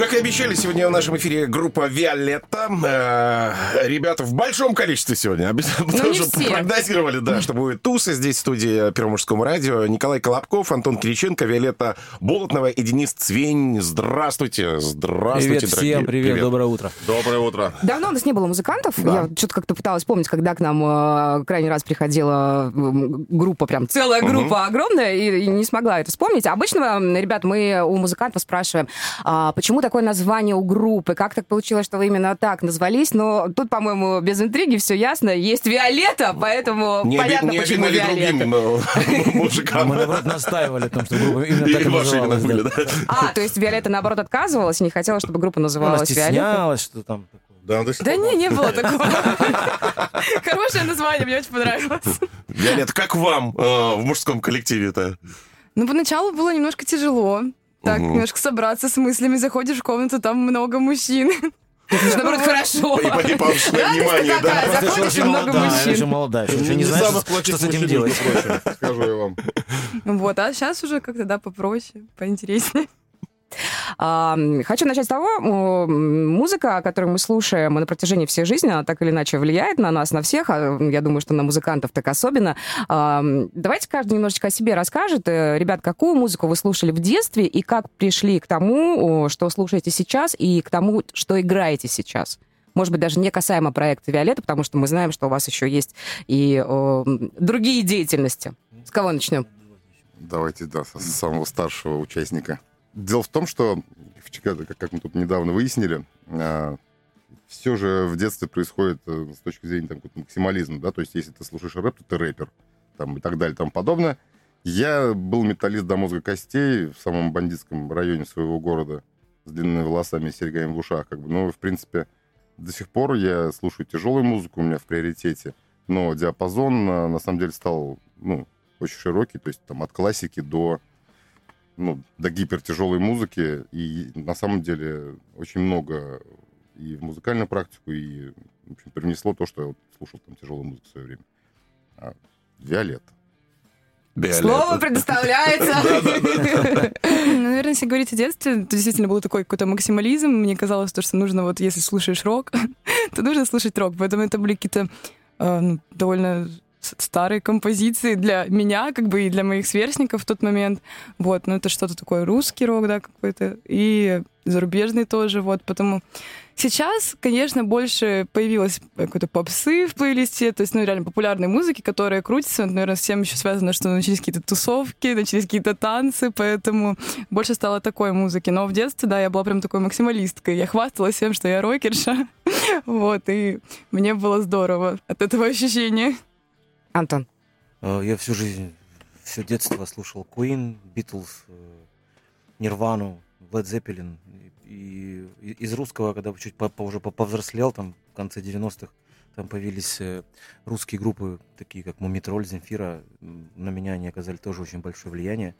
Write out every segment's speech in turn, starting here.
Как и обещали, сегодня в нашем эфире группа Виолетта. Э, ребята в большом количестве сегодня. Потому Ну, что прогнозировали, да, что будет тусы здесь в студии Первомужскому радио. Николай Колобков, Антон Кириченко, Виолетта Болотнова и Денис Цвень. Здравствуйте. Здравствуйте, Привет дорогие. всем, привет, доброе утро. Доброе утро. Давно у нас не было музыкантов. Да. Я что-то как-то пыталась помнить, когда к нам э, крайний раз приходила группа, прям целая группа огромная, и, и не смогла это вспомнить. Обычно, ребят, мы у музыкантов спрашиваем, а, почему такое название у группы, как так получилось, что вы именно так назвались. Но тут, по-моему, без интриги все ясно. Есть Виолетта, поэтому Не, оби- понятно, не почему обидно ли Виолетта. другим э, Мы, мужикам? наоборот, настаивали на том, что группа именно так И называлась. были, да. да? А, то есть Виолетта, наоборот, отказывалась и не хотела, чтобы группа Она называлась Виолетта? стеснялась, что там. Да, Да пор. не, не было такого. Хорошее название, мне очень понравилось. Виолетта, как вам э, в мужском коллективе-то? Ну, поначалу было немножко тяжело. Так, Мгм. немножко собраться с мыслями, заходишь в комнату, там много мужчин. Наоборот, хорошо. И и повышенное внимание, да. заходишь, и много мужчин. еще молодая, еще, не знаешь, что, с этим делать. скажу я вам. Вот, а сейчас уже как-то, да, попроще, поинтереснее. Хочу начать с того, музыка, которую мы слушаем на протяжении всей жизни, она так или иначе влияет на нас, на всех, а я думаю, что на музыкантов так особенно. Давайте каждый немножечко о себе расскажет. Э, Ребят, какую музыку вы слушали в детстве и как пришли к тому, что слушаете сейчас, и к тому, что играете сейчас? Может быть, даже не касаемо проекта «Виолетта», потому что мы знаем, что у вас еще есть и м, другие деятельности. С кого начнем? Давайте, да, с самого старшего участника. Дело в том, что в Чикаго, как, мы тут недавно выяснили, все же в детстве происходит э, с точки зрения там, максимализма, да, то есть если ты слушаешь рэп, то ты рэпер, там, и так далее, и тому подобное. Я был металлист до мозга костей в самом бандитском районе своего города с длинными волосами и серьгами в ушах, как бы, ну, в принципе, до сих пор я слушаю тяжелую музыку, у меня в приоритете, но диапазон, на, на самом деле, стал, ну, очень широкий, то есть там от классики до, ну, до гипертяжелой музыки. И на самом деле очень много и в музыкальную практику, и в общем, привнесло то, что я вот слушал там тяжелую музыку в свое время. А, Виолетта. Слово предоставляется. Ну, Наверное, если говорить о детстве, то действительно был такой какой-то максимализм. Мне казалось, то, что нужно, вот если слушаешь рок, то нужно слушать рок. Поэтому это были какие-то э, ну, довольно старые композиции для меня, как бы и для моих сверстников в тот момент. Вот, ну это что-то такое русский рок, да, какой-то, и зарубежный тоже, вот, потому сейчас, конечно, больше появилось какой-то попсы в плейлисте, то есть, ну, реально популярной музыки, которая крутится, наверное, с тем еще связано, что начались какие-то тусовки, начались какие-то танцы, поэтому больше стало такой музыки. Но в детстве, да, я была прям такой максималисткой, я хвасталась тем, что я рокерша, вот, и мне было здорово от этого ощущения. Антон. Э, Я всю жизнь, все детство слушал Queen, Beatles, э, Нирвану, Led Zeppelin. И из русского, когда чуть уже по- повзрослел, там в конце 90-х, там появились э, русские группы, такие как Мумитроль, Земфира. На меня они оказали тоже очень большое влияние.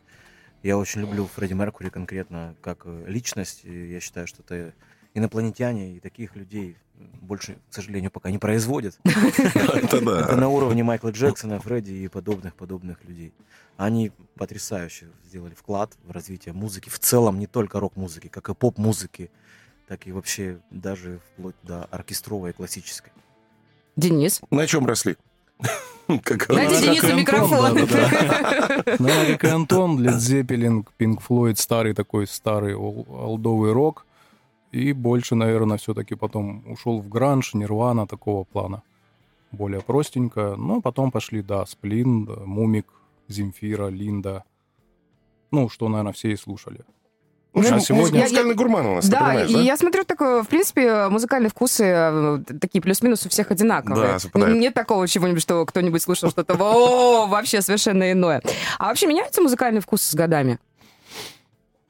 Я очень люблю Фредди Меркури конкретно как э, личность. Я считаю, что это инопланетяне и таких людей больше, к сожалению, пока не производят. Это на уровне Майкла Джексона, Фредди и подобных подобных людей. Они потрясающе сделали вклад в развитие музыки, в целом не только рок-музыки, как и поп-музыки, так и вообще даже вплоть до оркестровой и классической. Денис. На чем росли? Как Дайте. Денису микрофон. как и Антон, Led Zeppelin, Pink Floyd, старый такой, старый ол- олдовый рок. И больше, наверное, все-таки потом ушел в гранж, нирвана такого плана. Более простенько. Но потом пошли, да, Сплин, Мумик, Земфира, Линда. Ну, что, наверное, все и слушали. Общем, А сегодня- музыкальный гурман у нас, ты Да, понимаешь, и да? я смотрю, такое, в принципе, музыкальные вкусы э, такие плюс-минус у всех одинаковые. Да, совпадает. Нет такого чего-нибудь, что кто-нибудь слушал что-то вообще совершенно иное. А вообще меняются музыкальные вкусы с годами?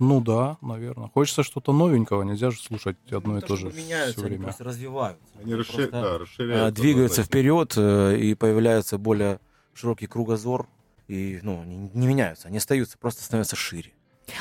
Ну да, наверное. Хочется что-то новенького, нельзя же слушать одно и Не то же меняются, все они время. просто развиваются. Они Они расшир- просто, да, расширяются. двигаются однозначно. вперед, э, и появляется более широкий кругозор. И ну, они не меняются, они остаются, просто становятся шире.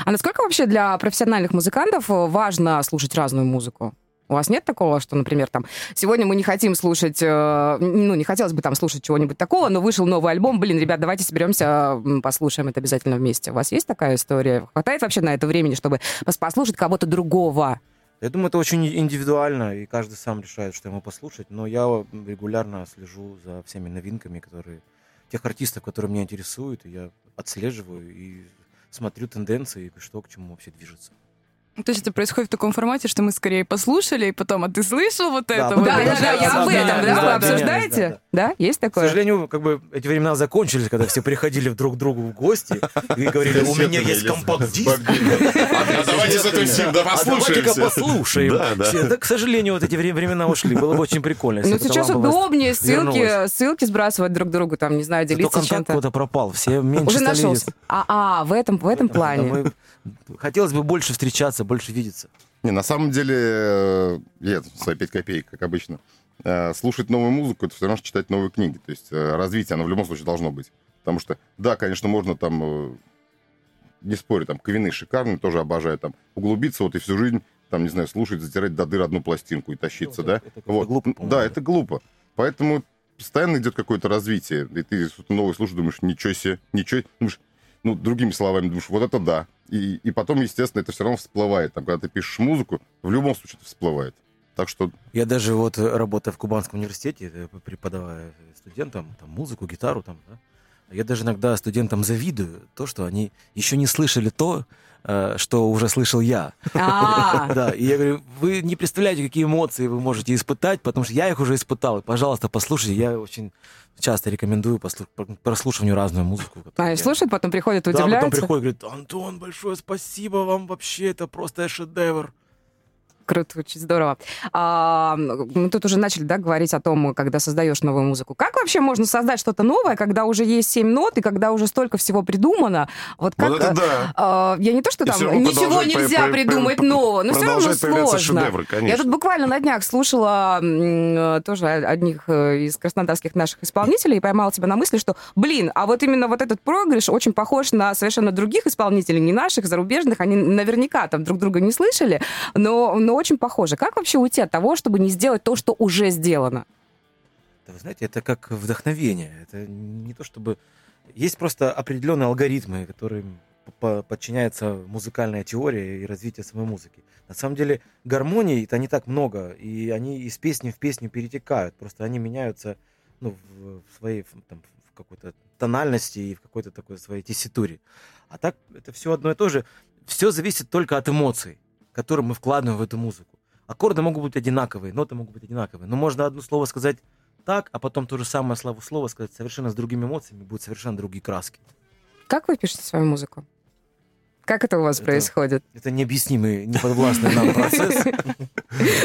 А насколько вообще для профессиональных музыкантов э, важно слушать разную музыку? У вас нет такого, что, например, там, сегодня мы не хотим слушать, э, ну, не хотелось бы там слушать чего-нибудь такого, но вышел новый альбом, блин, ребят, давайте соберемся, послушаем это обязательно вместе. У вас есть такая история? Хватает вообще на это времени, чтобы послушать кого-то другого? Я думаю, это очень индивидуально, и каждый сам решает, что ему послушать, но я регулярно слежу за всеми новинками, которые тех артистов, которые меня интересуют, и я отслеживаю и смотрю тенденции, что к чему вообще движется. То есть это происходит в таком формате, что мы скорее послушали, и потом, а ты слышал вот это? Да, вот да, это? да, да, я об этом, да, вы обсуждаете? Да, есть такое? К сожалению, как бы эти времена закончились, когда все приходили друг к другу в гости и говорили, у меня есть компакт-диск. А давайте затусим, да послушаемся. послушаем. Да, к сожалению, вот эти времена ушли. Было бы очень прикольно. Ну, сейчас удобнее ссылки, ссылки сбрасывать друг другу, там, не знаю, делиться чем-то. куда пропал, все меньше Уже нашелся. А, а, в этом, в этом плане. Хотелось бы больше встречаться, больше видеться. Не, на самом деле, э, я свои 5 копеек, как обычно. Э, слушать новую музыку, это все равно, что читать новые книги. То есть э, развитие, оно в любом случае должно быть. Потому что, да, конечно, можно там, не спорю, там, Ковины шикарные, тоже обожаю, там, углубиться вот и всю жизнь, там, не знаю, слушать, затирать до дыр одну пластинку и тащиться, ну, да? Это, это вот. глупо, Да, это глупо. Поэтому постоянно идет какое-то развитие. И ты что-то новое слушаешь, думаешь, ничего себе, ничего. Думаешь, ну, другими словами, думаешь, вот это да. И, и потом, естественно, это все равно всплывает. Там, когда ты пишешь музыку, в любом случае это всплывает. Так что... Я даже вот э, работая в Кубанском университете, э, преподавая студентам там, музыку, гитару, там, да, я даже иногда студентам завидую то, что они еще не слышали то, э, что уже слышал я. А. Да, и я говорю, вы не представляете, какие эмоции вы можете испытать, потому что я их уже испытал. Пожалуйста, послушайте, я очень часто рекомендую прослушиванию разную музыку. А, и слушают, потом приходят, удивляются? Да, потом приходят, говорят, Антон, большое спасибо вам вообще, это просто шедевр. Круто, очень здорово. А, мы тут уже начали, да, говорить о том, когда создаешь новую музыку. Как вообще можно создать что-то новое, когда уже есть семь нот и когда уже столько всего придумано? Вот как... Вот это да. А, я не то, что там ничего нельзя по, придумать по, нового, но все равно сложно. Шедевры, я тут буквально на днях слушала тоже одних э, из краснодарских наших исполнителей и поймала себя на мысли, что, блин, а вот именно вот этот проигрыш очень похож на совершенно других исполнителей, не наших, зарубежных. Они наверняка там друг друга не слышали, но, но очень похоже. Как вообще уйти от того, чтобы не сделать то, что уже сделано? Да, вы знаете, это как вдохновение. Это не то чтобы... Есть просто определенные алгоритмы, которым подчиняется музыкальная теория и развитие самой музыки. На самом деле гармоний это не так много, и они из песни в песню перетекают. Просто они меняются ну, в, своей там, в какой-то тональности и в какой-то такой своей тесситуре. А так это все одно и то же. Все зависит только от эмоций который мы вкладываем в эту музыку. Аккорды могут быть одинаковые, ноты могут быть одинаковые, но можно одно слово сказать так, а потом то же самое слово сказать совершенно с другими эмоциями, будут совершенно другие краски. Как вы пишете свою музыку? Как это у вас это, происходит? Это необъяснимый, неподвластный нам процесс.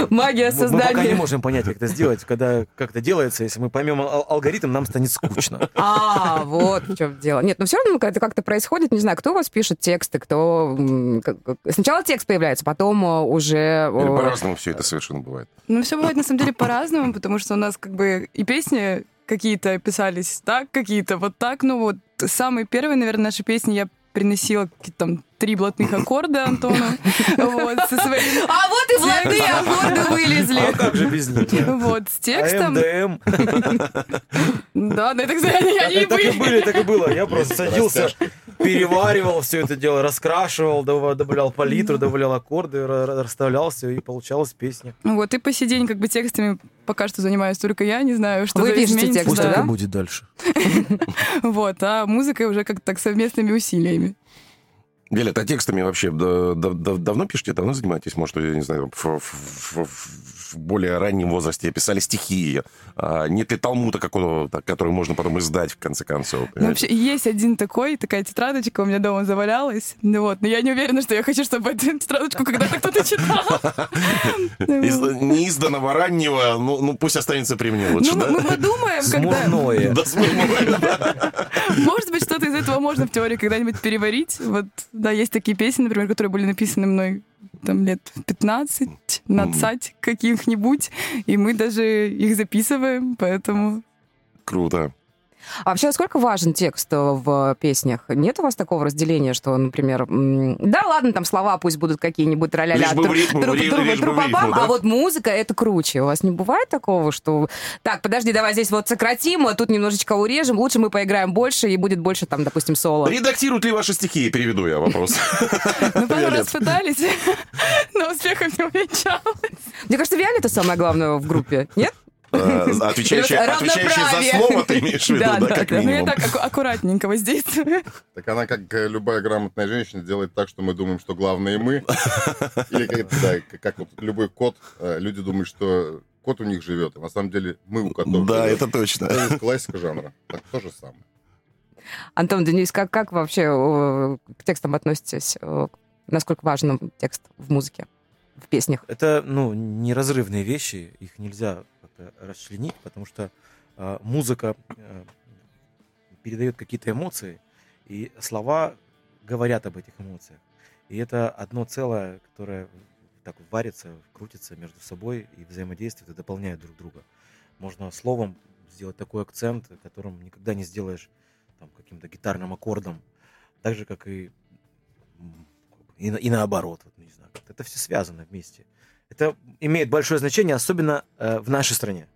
Магия создания. Мы пока не можем понять, как это сделать. Когда как это делается, если мы поймем алгоритм, нам станет скучно. А, вот в чем дело. Нет, но все равно это как-то происходит, не знаю, кто у вас пишет тексты, кто... Сначала текст появляется, потом э, уже... Или по-разному все это совершенно бывает. Ну, все бывает на самом деле по-разному, потому что у нас как бы и песни какие-то писались так, какие-то вот так. Ну вот самые первые, наверное, наши песни я приносила какие-то там три блатных аккорда Антону. Вот, со своей... А вот и блатные аккорды вылезли. А как же без них? Вот, с текстом. AmDm. Да, да, это, кстати, они были. Так и были, так и было. Я просто садился, переваривал все это дело, раскрашивал, добавлял палитру, добавлял аккорды, расставлял все, и получалась песня. Вот, и по сей день как бы текстами пока что занимаюсь только я, не знаю, что Вы пишете текст, Пусть так и будет дальше. Вот, а музыкой уже как-то так совместными усилиями. Виолетта, а текстами вообще давно пишете, давно занимаетесь? Может, я не знаю, в более раннем возрасте писали стихи. А нет ли талмута какого-то, который можно потом издать, в конце концов? Ну, вообще, есть один такой, такая тетрадочка у меня дома завалялась. Ну, вот, но я не уверена, что я хочу, чтобы эту тетрадочку когда-то кто-то читал. Неизданного раннего, ну, ну пусть останется при мне лучше, да? Мы думаем, когда... Смурное. Да, смурное. Может быть, что-то из этого можно в теории когда-нибудь переварить. Вот, да, есть такие песни, например, которые были написаны мной там лет 15, 20 каких-нибудь, и мы даже их записываем, поэтому... Круто. А вообще, насколько важен текст э, в песнях? Нет у вас такого разделения, что, например, да ладно, там слова пусть будут какие-нибудь да? а вот музыка — это круче. У вас не бывает такого, что так, подожди, давай здесь вот сократим, а тут немножечко урежем, лучше мы поиграем больше, и будет больше там, допустим, соло. Редактируют ли ваши стихи? Переведу я вопрос. Мы пару раз пытались, но успехом не увенчалось. Мне кажется, Виолетта самое главное в группе, нет? Э, вот отвечающий за слово ты имеешь в виду, Да, да, да, как да. Ну, я минимум. так аккуратненько воздействую. Так она, как э, любая грамотная женщина, делает так, что мы думаем, что главное мы. Или как, да, как- вот любой кот, э, люди думают, что кот у них живет, а на самом деле мы у котов Да, живем. это точно. Это классика жанра. Так то же самое. Антон, Денис, как, как вообще к текстам относитесь? Насколько важен текст в музыке, в песнях? Это, ну, неразрывные вещи, их нельзя как-то расчленить, потому что э, музыка э, передает какие-то эмоции, и слова говорят об этих эмоциях. И это одно целое, которое так варится, крутится между собой и взаимодействует и дополняет друг друга. Можно словом сделать такой акцент, которым никогда не сделаешь там, каким-то гитарным аккордом, так же, как и, и, и наоборот. Вот, не знаю, это все связано вместе. Это имеет большое значение, особенно э, в нашей стране.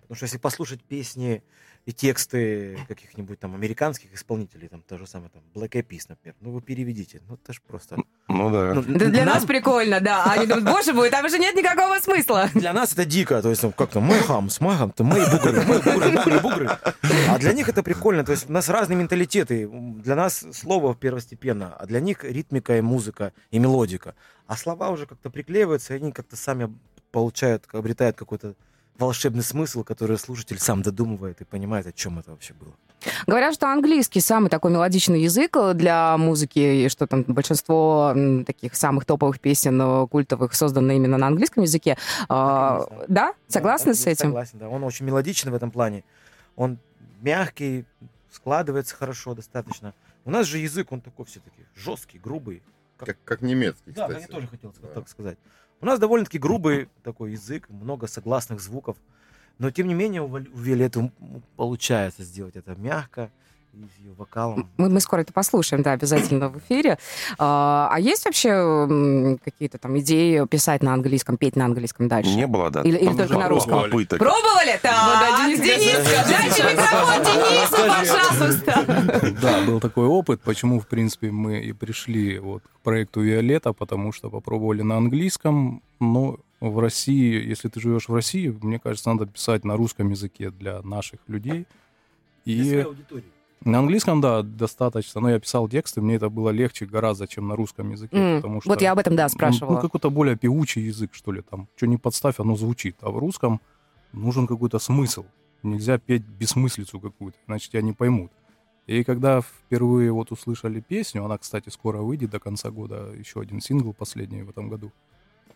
Потому что если послушать песни и тексты каких-нибудь там американских исполнителей, там то же самое, там Black Eyed Peas, например, ну вы переведите, ну это же просто... Ну да. ну, Да для нам- нас прикольно, да. А они думают, боже мой, там же нет никакого смысла. Для нас это дико, то есть ну, как-то мой хамс, мой хам, то мои бугры, мои бугры, бугры, бугры. А для них это прикольно, то есть у нас разные менталитеты. Для нас слово первостепенно, а для них ритмика и музыка и мелодика. А слова уже как-то приклеиваются, и они как-то сами получают, обретают какой-то волшебный смысл, который слушатель сам додумывает и понимает, о чем это вообще было. Говорят, что английский самый такой мелодичный язык для музыки, и что там большинство таких самых топовых песен э, культовых созданы именно на английском языке. А, Да? Согласны Да, с я этим? Согласен, да. Он очень мелодичный в этом плане. Он мягкий, складывается хорошо достаточно. У нас же язык, он такой все-таки жесткий, грубый. Как, как немецкий, Да, кстати. я тоже хотел Да. так сказать. У нас довольно-таки грубый такой язык, много согласных звуков. Но, тем не менее, у Виолетты получается сделать это мягко с ее вокалом. Мы, мы скоро это послушаем, да, обязательно в эфире. А, а есть вообще какие-то там идеи писать на английском, петь на английском дальше? Не было, да. Или- или только на русском? попыток. Пробовали? Так, да, Денис, Дениска, дайте микрофон Денису, пожалуйста. Да, был такой опыт, почему, в принципе, мы и пришли вот к проекту Виолетта, потому что попробовали на английском, но в России, если ты живешь в России, мне кажется, надо писать на русском языке для наших людей. И на английском, да, достаточно. Но я писал тексты, мне это было легче гораздо, чем на русском языке, М, потому что... Вот я об этом, да, он, спрашивала. Ну, какой-то более певучий язык, что ли, там. Что не подставь, оно звучит. А в русском нужен какой-то смысл. Нельзя петь бессмыслицу какую-то, иначе тебя не поймут. И когда впервые вот услышали песню, она, кстати, скоро выйдет до конца года, еще один сингл последний в этом году,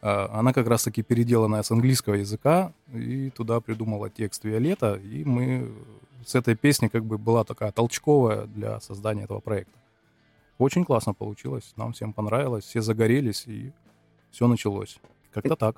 а, она как раз-таки переделанная с английского языка, и туда придумала текст Виолетта, и мы с этой песни как бы была такая толчковая для создания этого проекта. Очень классно получилось, нам всем понравилось, все загорелись, и все началось. Как-то так.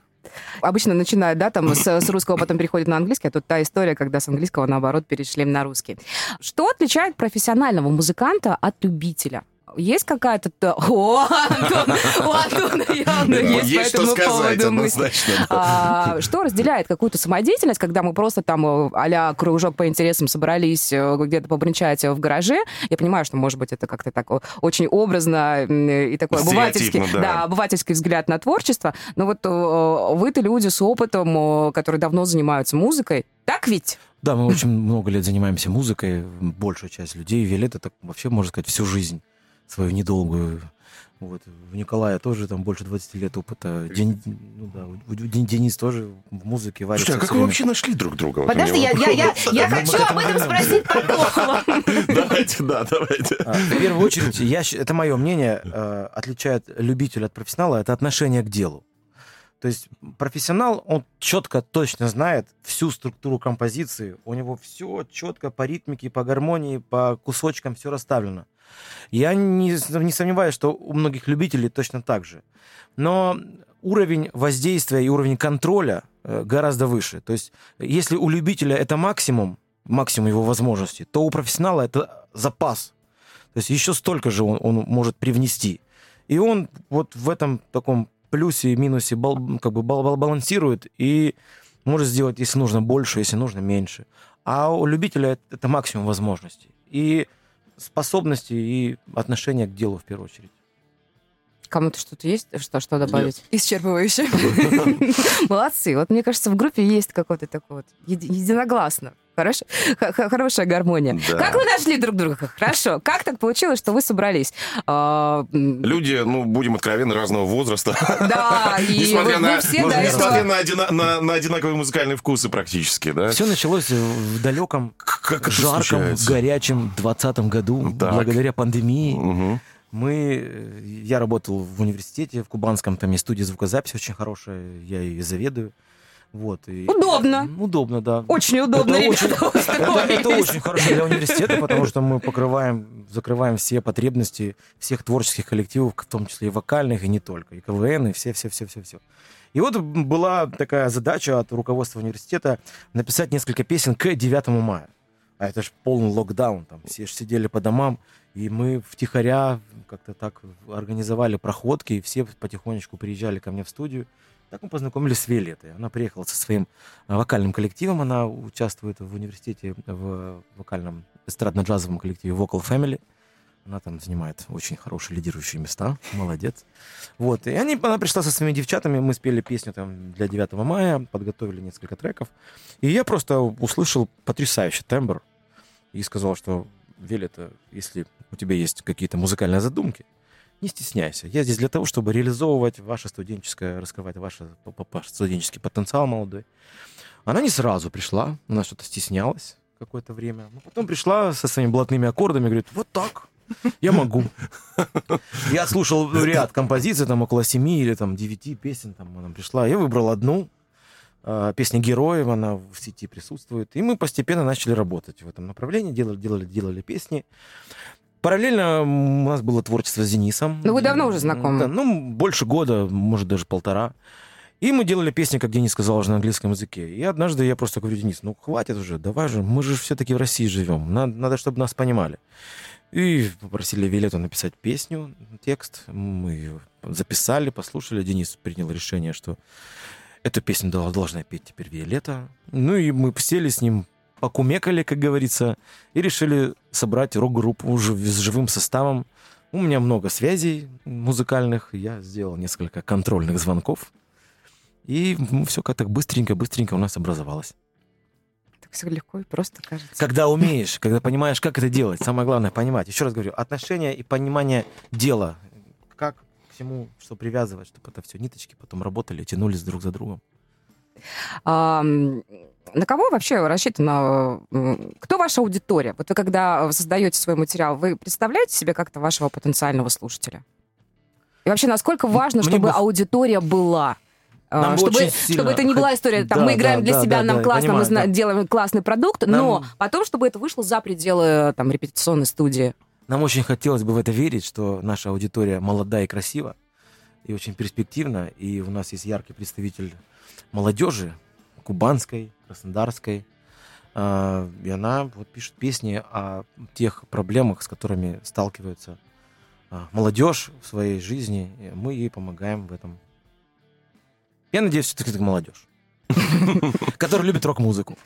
Обычно начинают, да, там с, с русского, потом переходят на английский, а тут та история, когда с английского, наоборот, перешли на русский. Что отличает профессионального музыканта от любителя? Есть какая-то... О, Антон, у Антона явно Да, есть по Есть что этому сказать, поводу мысли. А, что разделяет какую-то самодеятельность, когда мы просто там а кружок по интересам собрались э, где-то побренчать в гараже? Я понимаю, что, может быть, это как-то так очень образно и такой обывательский, да. да, обывательский взгляд на творчество. Но вот э, вы-то люди с опытом, которые давно занимаются музыкой. Так ведь? Да, мы очень много лет занимаемся музыкой, большая часть людей. Виолетта так вообще, можно сказать, всю жизнь свою недолгую. Вот. У Николая тоже там больше 20 лет опыта. Ден- ну да, у- Ден- Денис тоже в музыке варится. Слушай, а как вы вообще нашли друг друга? Вот Подожди, я, я, я, я хочу об этом спросить потом. Давайте, да, давайте. А, В первую очередь, я, это мое мнение, э, отличает любителя от профессионала, это отношение к делу. То есть профессионал, он четко, точно знает всю структуру композиции, у него все четко по ритмике, по гармонии, по кусочкам все расставлено. Я не, не сомневаюсь, что у многих любителей точно так же. Но уровень воздействия и уровень контроля э, гораздо выше. То есть если у любителя это максимум, максимум его возможностей, то у профессионала это запас. То есть еще столько же он, он может привнести. И он вот в этом таком плюсе и минусе бал, как бы бал, бал, балансирует и может сделать, если нужно, больше, если нужно, меньше. А у любителя это максимум возможностей. И способности, и отношения к делу в первую очередь. Кому-то что-то есть, что, что добавить? Исчерпывающе. Молодцы. Вот мне кажется, в группе есть какой-то такой вот еди- единогласно. Хорош- х- х- хорошая гармония. Да. Как вы нашли друг друга? Хорошо. Как так получилось, что вы собрались? А, Люди, ну, будем откровенны, разного возраста. Да, и Несмотря вы, на- вы все ну, до несмотря этого... на одина- на- на одинаковые музыкальные вкусы практически, да? Все началось в далеком, Как жарком, случается? горячем 20 году, Так. благодаря пандемии. Мгм. Мы, э, я работал в университете, в Кубанском, там есть студия звукозаписи очень хорошая, я и заведую. Вот, и- Удобно. Удобно, да. Очень удобно, Это ребята, очень- это очень хорошо для университета, потому что мы покрываем, закрываем все потребности всех творческих коллективов, в том числе и вокальных, и не только, и КВН, и все-все-все-все-все. И вот была такая задача от руководства университета написать несколько песен к 9 мая. А это же полный локдаун, там все же сидели по домам, и мы втихаря как-то так организовали проходки, и все потихонечку приезжали ко мне в студию. Так мы познакомились с Виолеттой. Она приехала со своим а, вокальным коллективом, она участвует в университете в вокальном эстрадно-джазовом коллективе Vocal Family. Она там занимает очень хорошие лидирующие места, молодец. Вот, и они, она пришла со своими девчатами, мы спели песню там для 9 мая, подготовили несколько треков. И я просто услышал потрясающий тембр и сказал, что Виолетта, если у тебя есть какие-то музыкальные задумки, не стесняйся. Я здесь для того, чтобы реализовывать ваше студенческое, раскрывать ваш, студенческий потенциал молодой. Она не сразу пришла, она что-то стеснялась какое-то время. Но потом пришла со своими блатными аккордами говорит, вот так, я могу. Я слушал ряд композиций, там около семи или там девяти песен, там она пришла. Я выбрал одну, э, песня героев, она в сети присутствует. И мы постепенно начали работать в этом направлении, делали, делали, делали песни. Параллельно у нас было творчество с Денисом. Ну, вы давно уже знакомы. Да, ну, больше года, может, даже полтора. И мы делали песни, как Денис сказал, уже на английском языке. И однажды я просто говорю, Денис, ну хватит уже, давай же, мы же все-таки в России живем, надо, надо, чтобы нас понимали. И попросили Виолетту написать песню, текст. Мы ее записали, послушали. Денис принял решение, что эту песню дол- должна петь теперь Виолетта. Ну и мы сели с ним, покумекали, как говорится, и решили собрать рок-группу жив- с живым составом. У меня много связей музыкальных, я сделал несколько контрольных звонков. И все как-то быстренько-быстренько у нас образовалось. Так все легко и просто кажется. Когда умеешь, когда понимаешь, как это делать, самое главное понимать. Еще раз говорю, отношения и понимание дела. Как к всему, что привязывать, чтобы это все ниточки потом работали, тянулись друг за другом. На кого вообще рассчитана? Кто ваша аудитория? Вот вы когда создаете свой материал, вы представляете себе как-то вашего потенциального слушателя? И вообще, насколько важно, Мне чтобы бы- аудитория была? А, Нам бы чтобы, сильно чтобы это не была история, там, Да, мы играем да, для да, себя, да, нам да, классно, мы понимаю, зна- да. делаем классный продукт, но Нам- потом, чтобы это вышло за пределы там, репетиционной студии. Нам очень хотелось бы в это верить, что наша аудитория молода и красива, и очень перспективна, и у нас есть яркий представитель молодежи, кубанской, краснодарской, А, и она вот пишет песни о тех проблемах, с которыми сталкивается а, молодежь в своей жизни, и мы ей помогаем в этом. Я надеюсь, все-таки это молодежь, которая любит рок-музыку.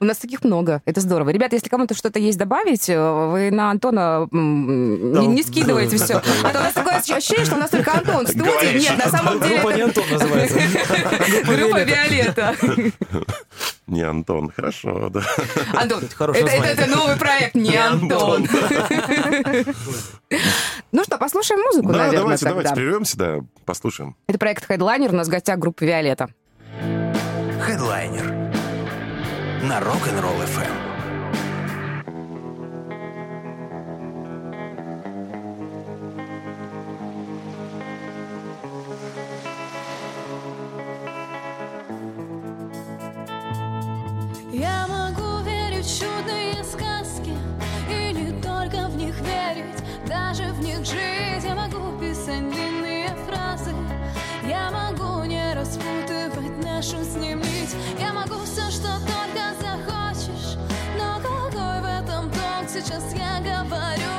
У нас таких много, это здорово. Ребята, если кому-то что-то есть добавить, э, вы на Антона не, не скидываете все. А то у нас такое ощущение, что у нас только Антон в студии. Говоришь, Нет, на самом деле Группа не это Антон называется. группа Виолетта. Не Антон, хорошо, да. Антон, Это это, это новый проект, не Антон. Ну что, послушаем музыку, Да, наверное, давайте, тогда. давайте, прервемся, да, послушаем. Это проект Headliner, у нас в гостях группа Виолетта. Хедлайнер на Rock'n'Roll FM. Даже в них жить Я могу писать душу с ним лить Я могу все, что только захочешь. Но какой в этом толк, сейчас я говорю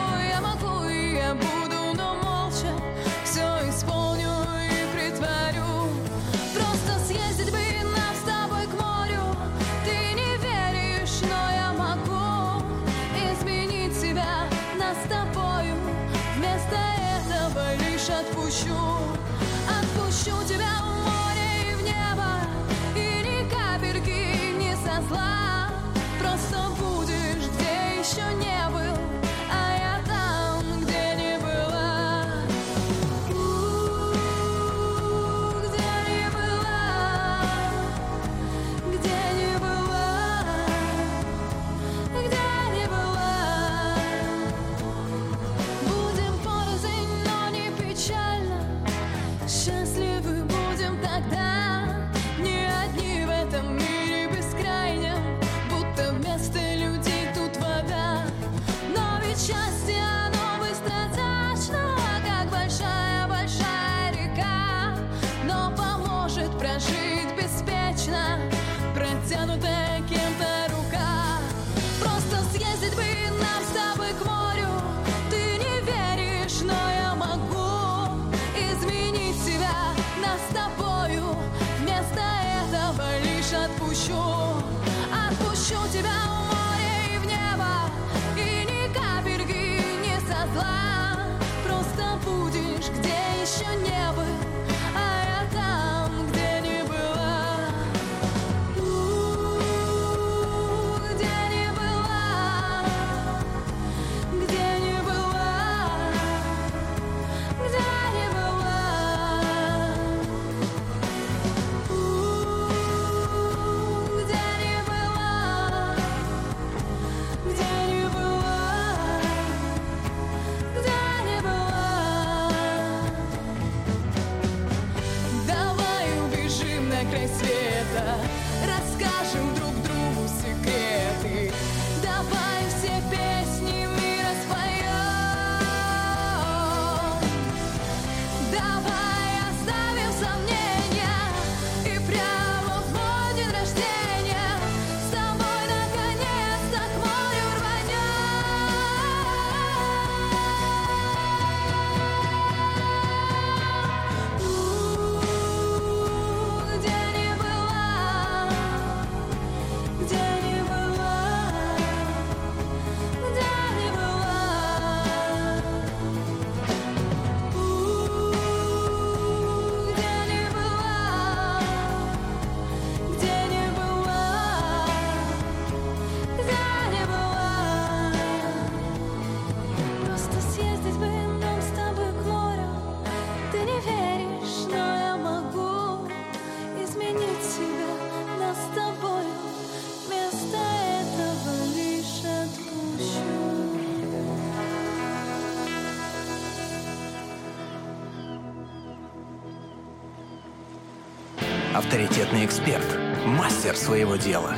Авторитетный эксперт, мастер своего дела,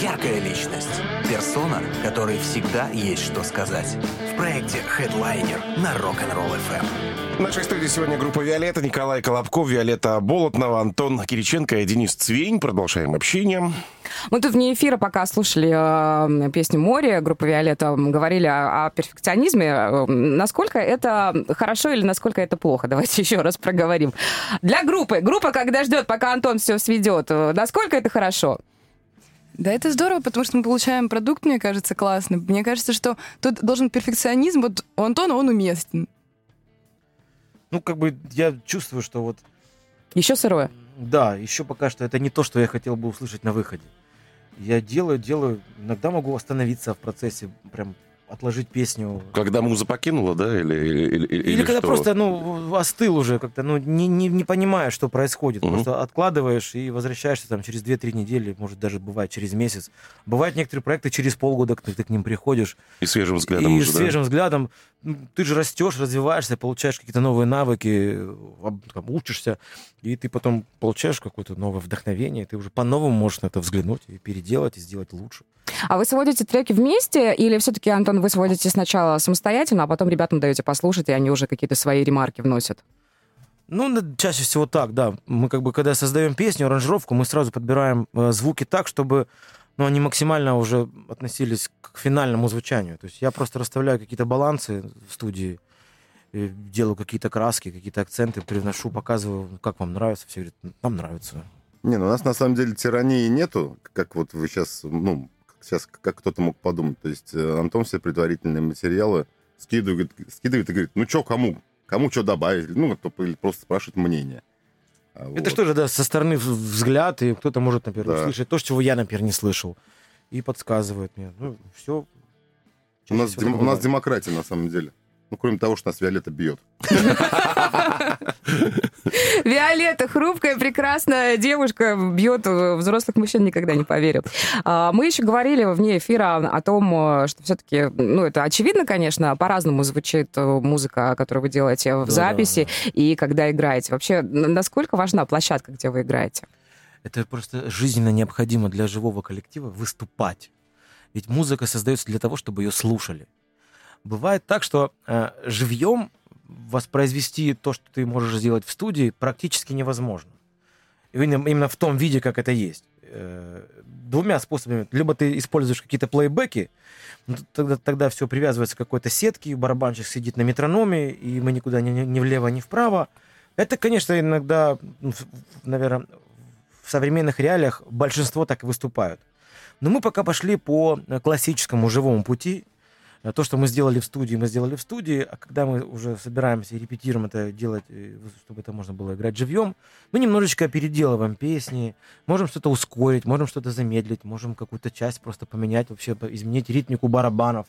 яркая личность, персона, которой всегда есть что сказать. В проекте Headliner на Rock'n'Roll FM. В нашей студии сегодня группа «Виолетта», Николай Колобков, Виолетта Болотнова, Антон Кириченко и Денис Цвень. Продолжаем общение. Мы тут вне эфира, пока слушали э, песню «Море», группа «Виолетта», говорили о, о перфекционизме. Э, Насколько это хорошо или насколько это плохо? Давайте еще раз проговорим. Для группы. Группа, когда ждет, пока Антон все сведет, э, насколько это хорошо? Да, это здорово, потому что мы получаем продукт, мне кажется, классный. Мне кажется, что тут должен перфекционизм. Вот у Антона он уместен. Ну, как бы я чувствую, что вот Еще сырое. Да, еще пока что это не то, что я хотел бы услышать на выходе. Я делаю, делаю, иногда могу остановиться в процессе, прям отложить песню. Когда муза покинула, да? Или, или, или, Или, или когда что? просто, ну, остыл уже как-то, ну, не, не, не понимая, что происходит. Мгм. Просто откладываешь и возвращаешься там через 2-3 недели, может, даже бывает через месяц. Бывают некоторые проекты через полгода, ты, ты к ним приходишь. И свежим взглядом и уже, с да? свежим взглядом ты же растешь, развиваешься, получаешь какие-то новые навыки, там, учишься, и ты потом получаешь какое-то новое вдохновение, ты уже по-новому можешь на это взглянуть и переделать, и сделать лучше. А вы сводите треки вместе или все-таки, Антон, вы сводите сначала самостоятельно, а потом ребятам даете послушать, и они уже какие-то свои ремарки вносят? Ну, чаще всего так, да. Мы как бы, когда создаем песню, аранжировку, мы сразу подбираем э, звуки так, чтобы но они максимально уже относились к финальному звучанию. То есть я просто расставляю какие-то балансы в студии, э, делаю какие-то краски, какие-то акценты, привношу, показываю, ну, как вам нравится. Все говорят, «Ну, нам нравится. Не, ну у нас на самом деле тирании нету, как вот вы сейчас, ну, сейчас как кто-то мог подумать. То есть э, Антон все предварительные материалы скидывает, скидывает и говорит, ну что, кому? Кому что добавить? Ну, кто- или просто спрашивает мнение. А Это вот. что же, да, со стороны взгляд, и кто-то может, например, Да. услышать то, чего я, например, не слышал. И подсказывает мне. Ну, все. У нас, дем- у нас демократия на самом деле. Ну, кроме того, что нас Виолетта бьет. Виолетта, хрупкая, прекрасная девушка, бьет э, взрослых мужчин, никогда не поверю. А, Мы еще говорили вне эфира о том, э, что все-таки, ну, это очевидно, конечно, по-разному звучит э, музыка, которую вы делаете в Да, записи да, и когда играете. Вообще, насколько важна площадка, где вы играете? Это просто жизненно необходимо для живого коллектива выступать. Ведь музыка создается для того, чтобы ее слушали. Бывает так, что э, живьем воспроизвести то, что ты можешь сделать в студии, практически невозможно. Именно, именно в том виде, как это есть. Э, двумя способами. Либо ты используешь какие-то плейбеки, ну, тогда, тогда все привязывается к какой-то сетке, барабанщик сидит на метрономе, и мы никуда ни, ни влево, ни вправо. Это, конечно, иногда, наверное, в современных реалиях большинство так и выступают. Но мы пока пошли по э, классическому живому пути. Э, То, что мы сделали в студии, мы сделали в студии, а когда мы уже собираемся и репетируем это делать, э, чтобы это можно было играть живьем, мы немножечко переделываем песни, можем что-то ускорить, можем что-то замедлить, можем какую-то часть просто поменять, вообще изменить ритмику барабанов,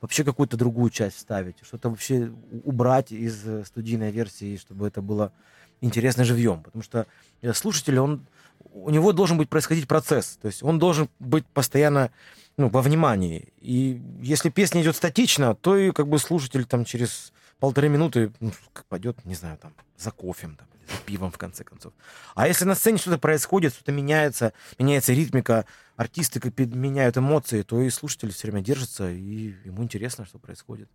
вообще какую-то другую часть вставить, что-то вообще убрать из э, студийной версии, чтобы это было интересно живьем. Потому что слушатель, он, у него должен быть происходить процесс. То есть он должен быть постоянно ну, во внимании. И если песня идет статично, то и как бы слушатель там через полторы минуты ну, пойдет, не знаю, там, за кофем там, за пивом, в конце концов. А если на сцене что-то происходит, что-то меняется, меняется ритмика, артисты меняют эмоции, то и слушатель все время держится, и ему интересно, что происходит.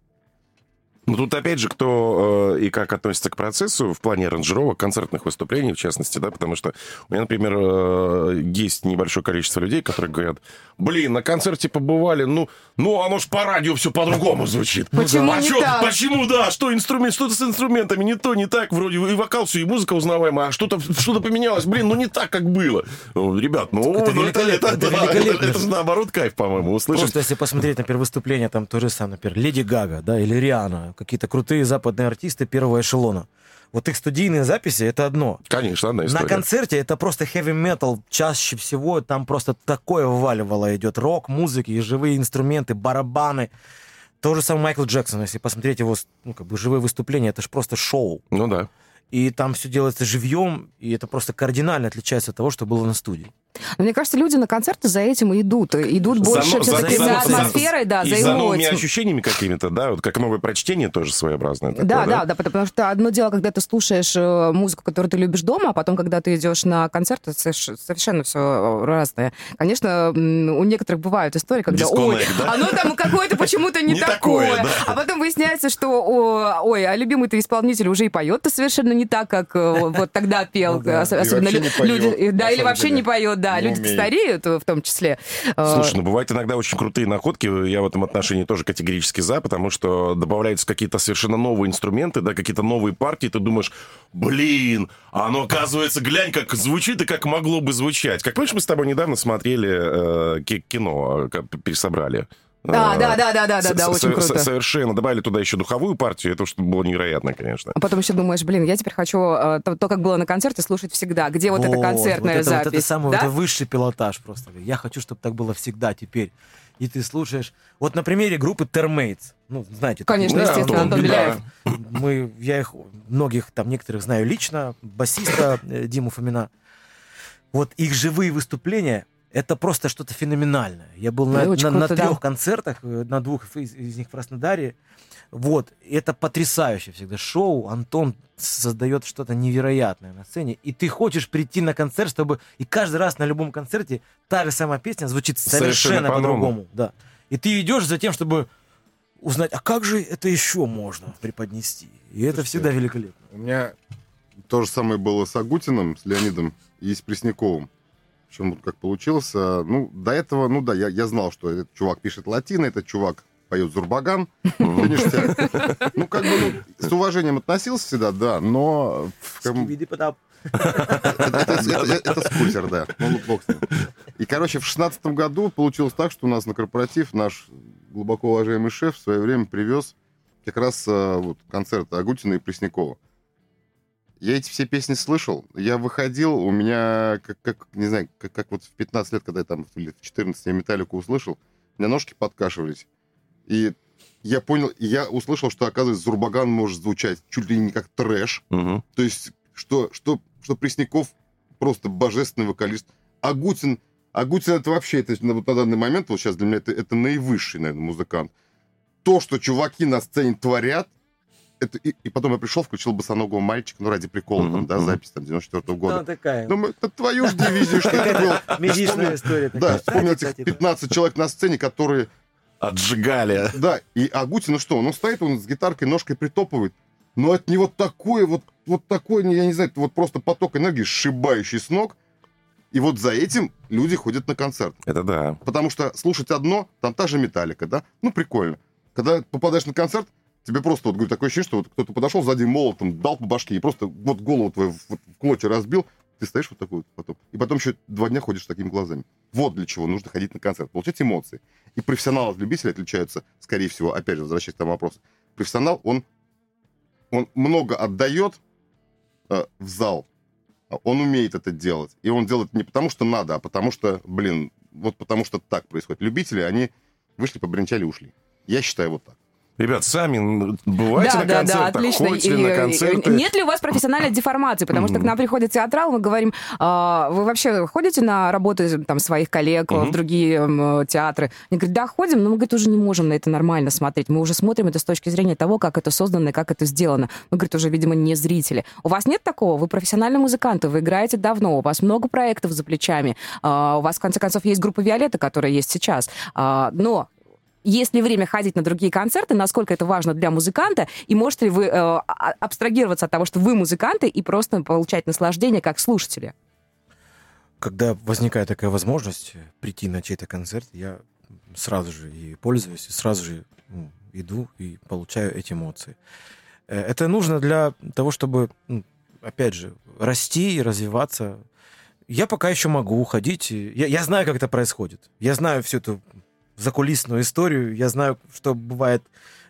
Ну, тут опять же, кто э, и как относится к процессу в плане аранжировок, концертных выступлений, в частности, да, потому что у меня, например, э, есть небольшое количество людей, которые говорят, блин, на концерте побывали, ну, ну оно ж по радио все по-другому звучит. Почему а не чё- так? Почему, да, что инструмент, что-то с инструментами, не то, не так, вроде и вокал все, и музыка узнаваемая, а что-то что поменялось, блин, ну не так, как было. Ну, ребят, ну, Это ну, это, это, это да, великолепно. это же наоборот кайф, по-моему, услышать. Просто если посмотреть, например, выступление там той же самой, например, Леди Гага, да, или Риана, какие-то крутые западные артисты первого эшелона. Вот их студийные записи — это одно. Конечно, одна На история. концерте это просто heavy metal. Чаще всего там просто такое вваливало идет. Рок, музыки, живые инструменты, барабаны. То же самое Майкл Джексон, если посмотреть его ну, как бы живые выступления, это же просто шоу. Ну да. И там все делается живьем, и это просто кардинально отличается от того, что было на студии. Но мне кажется, люди на концерты за этим и идут. Идут больше но- все-таки за, за- за- атмосферой, да, и за за эмоциями. ощущениями какими-то, да, вот как новое прочтение тоже своеобразное. такое, Да, да, да, потому что одно дело, когда ты слушаешь э, музыку, которую ты любишь дома, а потом, когда ты идешь на концерт, это соверш- совершенно все разное. Конечно, у некоторых бывают истории, когда, ой, Дисконнект, да? оно там какое-то почему-то не, Не такое, такое. да. А потом выясняется, что, о, ой, а любимый-то исполнитель уже и поет-то совершенно не так, как э, вот тогда пел. Ну да. Особенно люди, да, или вообще не поет, да, Не люди стареют в том числе. Слушай, ну бывают иногда очень крутые находки, я в этом отношении тоже категорически за, потому что добавляются какие-то совершенно новые инструменты, да, какие-то новые партии, ты думаешь, блин, а оно оказывается, глянь, как звучит и как могло бы звучать. Как помнишь, мы с тобой недавно смотрели э, ки- кино, э, пересобрали. Да, Э, да, да, да, да, да, да, очень круто. Совершенно. Добавили туда еще духовую партию, это что было невероятно, конечно. А потом еще думаешь, блин, я теперь хочу э, то, то, как было на концерте, слушать всегда. Где вот, эта концертная вот это, запись? Вот это самый да? вот это высший пилотаж просто. Я хочу, чтобы так было всегда теперь. И ты слушаешь. Вот на примере группы Termates. Ну, знаете. Конечно, группы. естественно, Антон да. Беляев. Мы, я их, многих там, некоторых знаю лично, басиста э, Диму Фомина. Вот их живые выступления, это просто что-то феноменальное. Я был на, на- на круто, да. трех концертах, э, на двух из, из них в Краснодаре. Вот, это потрясающее всегда шоу. Антон создает что-то невероятное на сцене. И ты хочешь прийти на концерт, чтобы... И каждый раз на любом концерте та же самая песня звучит Совершенно совершенно, по-другому. Да. И ты идешь за тем, чтобы узнать, а как же это еще можно преподнести? И это Слушайте, всегда великолепно. У меня то же самое было с Агутиным, с Леонидом и с Пресняковым. Причем вот как получилось. Ну, до этого, ну да, я, я знал, что этот чувак пишет латино, этот чувак поет Зурбаган. Ништяк. Ну, как бы, ну, с уважением относился всегда, да, но... это, скутер, да. И, короче, в шестнадцатом году получилось так, что у нас на корпоратив наш глубоко уважаемый шеф в свое время привез как раз э, вот, концерт Агутина и Преснякова. Я эти все песни слышал. Я выходил, у меня, как, как не знаю, как, как вот в 15 лет, когда я там или в 14 я металлику услышал, у меня ножки подкашивались. И я понял, я услышал, что, оказывается, Зурбаган может звучать чуть ли не как трэш. Мгм. То есть, что, что, что Пресняков просто божественный вокалист. Агутин, Агутин это вообще, это, на, на данный момент, вот сейчас для меня это, это наивысший, наверное, музыкант. То, что чуваки на сцене творят, это, и, и потом я пришел, включил босоногого мальчика, ну, ради прикола, там, Мгм, да, запись там 94 года. Ну, такая. Думаю, это твою ж дивизию, что это было. Медичная история такая. Да, вспомнил этих кстати, 15 человек на сцене, которые Отжигали. да, и Агутин, ну что, он стоит, он с гитаркой, ножкой притопывает, но от него такое, вот, вот такой, я не знаю, вот просто поток энергии, сшибающий с ног, и вот за этим люди ходят на концерт. Это да. Потому что слушать одно, там та же металлика, да, ну прикольно. Когда попадаешь на концерт, тебе просто вот говорю, такое ощущение, что вот кто-то подошел сзади молотом, дал по башке и просто вот голову твою в, в клочья разбил, ты стоишь вот такой вот потом. И потом еще два дня ходишь с такими глазами. Вот для чего нужно ходить на концерт, получать эмоции. И профессионалы от любителей отличаются, скорее всего, опять же, возвращаясь к тому вопросу. Профессионал, он, он много отдает э, в зал, он умеет это делать. И он делает не потому, что надо, а потому что, блин, вот потому что так происходит. Любители, они вышли, побренчали, ушли. Я считаю вот так. Ребят, сами бываете да, на да, концертах? да, отлично. Ходите И- на и- концерты? Нет ли у вас профессиональной деформации? Потому что к нам приходит театрал, мы говорим, а, вы вообще ходите на работы там, своих коллег Мгм. в другие м, театры? Они говорят, да, ходим, но мы говорит, уже не можем на это нормально смотреть. Мы уже смотрим это с точки зрения того, как это создано и как это сделано. Мы, говорит, уже, видимо, не зрители. У вас нет такого? Вы профессиональные музыканты, вы играете давно, у вас много проектов за плечами. А, У вас, в конце концов, есть группа «Виолетта», которая есть сейчас. А, Но есть ли время ходить на другие концерты, насколько это важно для музыканта, и можете ли вы э, а- абстрагироваться от того, что вы музыканты, и просто получать наслаждение как слушатели? Когда возникает такая возможность э, прийти на чей-то концерт, я сразу же и пользуюсь, и сразу же иду и получаю эти эмоции. Э, Это нужно для того, чтобы, опять же, расти и развиваться. Я пока еще могу ходить. и Я, я знаю, как это происходит. Я знаю всю эту закулисную историю. Я знаю, что бывает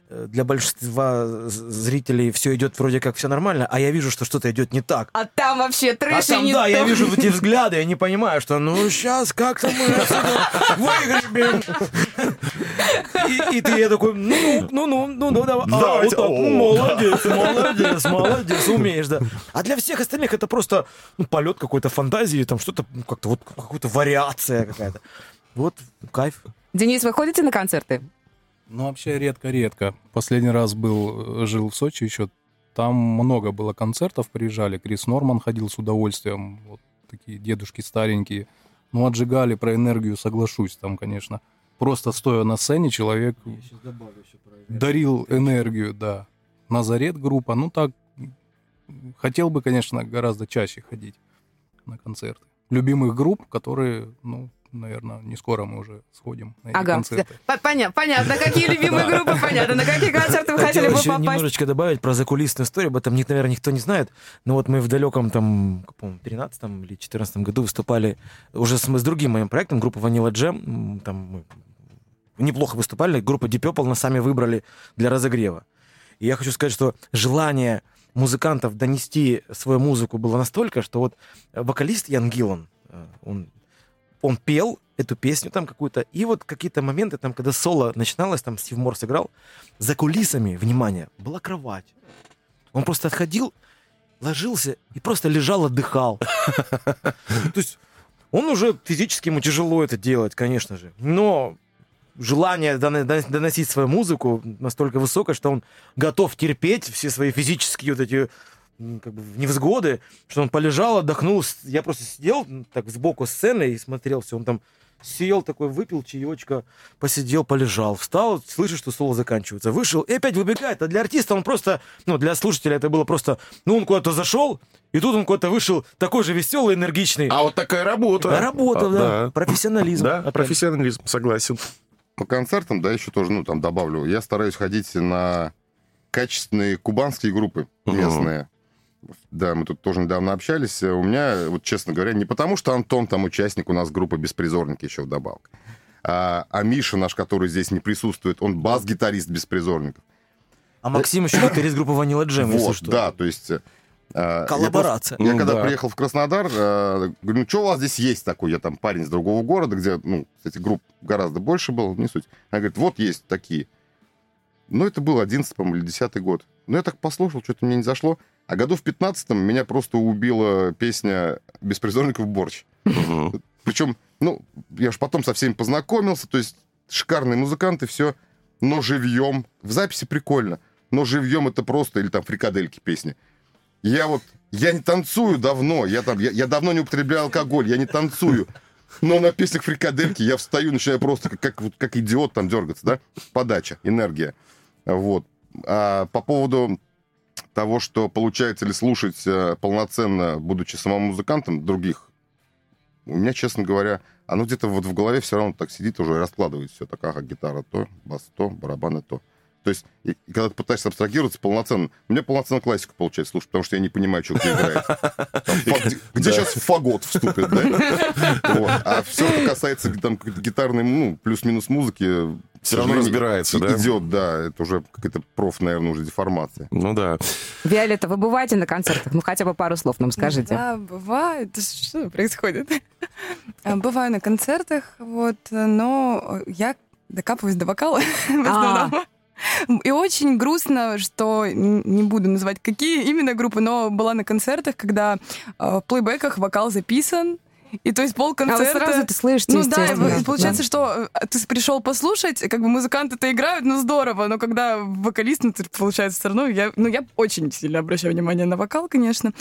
э, для большинства зрителей все идет вроде как все нормально, а я вижу, что что-то идет не так. А там вообще А трэш и там, не да, я то. вижу эти взгляды, я не понимаю, что ну сейчас как-то мы отсюда выгребем. И, и ты я такой, ну, ну, ну, ну, ну, давай. А, вот так, молодец, молодец, молодец, умеешь, да. А для всех остальных это просто ну, полет какой-то фантазии, там что-то ну, как-то вот какая-то вариация какая-то. Вот кайф. Денис, вы ходите на концерты? Ну, вообще редко-редко. Последний раз был, э, жил в Сочи еще. Там много было концертов, приезжали. Крис Норман ходил с удовольствием. Вот такие дедушки старенькие. Ну, отжигали про энергию, соглашусь там, конечно. Просто стоя на сцене, человек дарил энергию, да. Назарет группа, ну так, хотел бы, конечно, гораздо чаще ходить на концерты. Любимых групп, которые, ну, наверное, не скоро мы уже сходим на эти Ага, концерты. Понятно, понятно. Какие любимые группы, понятно. На какие концерты вы хотели Хотел бы еще попасть? немножечко добавить про закулисную историю. Об этом, наверное, никто не знает. Но вот мы в далеком, там, по 13 или 14 году выступали уже с, с другим моим проектом, группа Vanilla Jam. Там мы неплохо выступали. Группа Deep Purple нас сами выбрали для разогрева. И я хочу сказать, что желание музыкантов донести свою музыку было настолько, что вот вокалист Ян Гиллан, э, он, он пел эту песню там какую-то, и вот какие-то моменты там, когда соло начиналось, там Стив Мор сыграл, за кулисами, внимание, была кровать. Он просто отходил, ложился и просто лежал, отдыхал. То есть он уже физически ему тяжело это делать, конечно же, но желание доно- донос- доносить свою музыку настолько высокое, что он готов терпеть все свои физические вот эти как бы невзгоды, что он полежал, отдохнул. Я просто сидел так сбоку сцены и смотрел все. Он там сел такой, выпил чаечка, посидел, полежал, встал, слышишь, что соло заканчивается, вышел и опять выбегает. А для артиста он просто, ну, для слушателя это было просто, ну, он куда-то зашел, и тут он куда-то вышел такой же веселый, энергичный. А вот такая работа. Работа, А, да. Профессионализм. Да, Опять. профессионализм, согласен. По концертам, да, еще тоже, ну, там добавлю, я стараюсь ходить на качественные кубанские группы местные. Да, мы тут тоже недавно общались. У меня, вот честно говоря, не потому, что Антон там участник у нас группы «Беспризорники» еще вдобавок, а, а Миша наш, который здесь не присутствует, он бас-гитарист «Беспризорников». А Максим еще гитарист группы Ванила Джем, если Вот, что. да, то есть... э, а, я Коллаборация. Я Ну когда да. приехал в Краснодар, э, говорю, ну что у вас здесь есть такой? Я там парень из другого города, где, ну, кстати, групп гораздо больше было, не суть. Она говорит, вот есть такие. Ну, это был 11 по-моему, или 10 год. Ну, я так послушал, что-то мне не зашло. А году в 15-м меня просто убила песня «Беспризорников борщ». Мгм. Причем, ну, я же потом со всеми познакомился, то есть шикарные музыканты, все, но живьем. В записи прикольно, но живьем это просто, или там фрикадельки песни. Я вот, я не танцую давно, я там, я, я давно не употребляю алкоголь, я не танцую. Но на песнях фрикадельки я встаю, начинаю просто как, как, вот как идиот там дергаться, да? Подача, энергия. Вот. А по поводу того, что получается ли слушать э, полноценно, будучи самым музыкантом, других, у меня, честно говоря, оно где-то вот в голове все равно так сидит уже и раскладывает все. Так, ага, гитара то, бас то, барабаны то. То есть, и, и когда ты пытаешься абстрагироваться полноценно, у меня полноценно классику получается слушать, потому что я не понимаю, что кто играет. Там фа- где- сейчас фагот вступит, да? Вот. А все, что касается там гитарной, ну, плюс-минус музыки, Всё равно разбирается, да? Идет, да, это уже какая-то проф, наверное, уже деформация. Ну да. Виолетта, вы бываете на концертах? Ну, хотя бы пару слов нам скажите. Да, бывает. Да Что происходит? А, Бываю на концертах, вот, но я докапываюсь до вокала в А. основном. И очень грустно, что не буду называть какие именно группы, но была на концертах, когда э, в плейбеках вокал записан, и то есть пол А вы концерта... сразу это слышите, Ну да, и получается, что э, ты пришел послушать, как бы музыканты-то играют, ну здорово, но когда вокалист, ну, ты, получается, все равно, я, ну, я очень сильно обращаю внимание на вокал, конечно.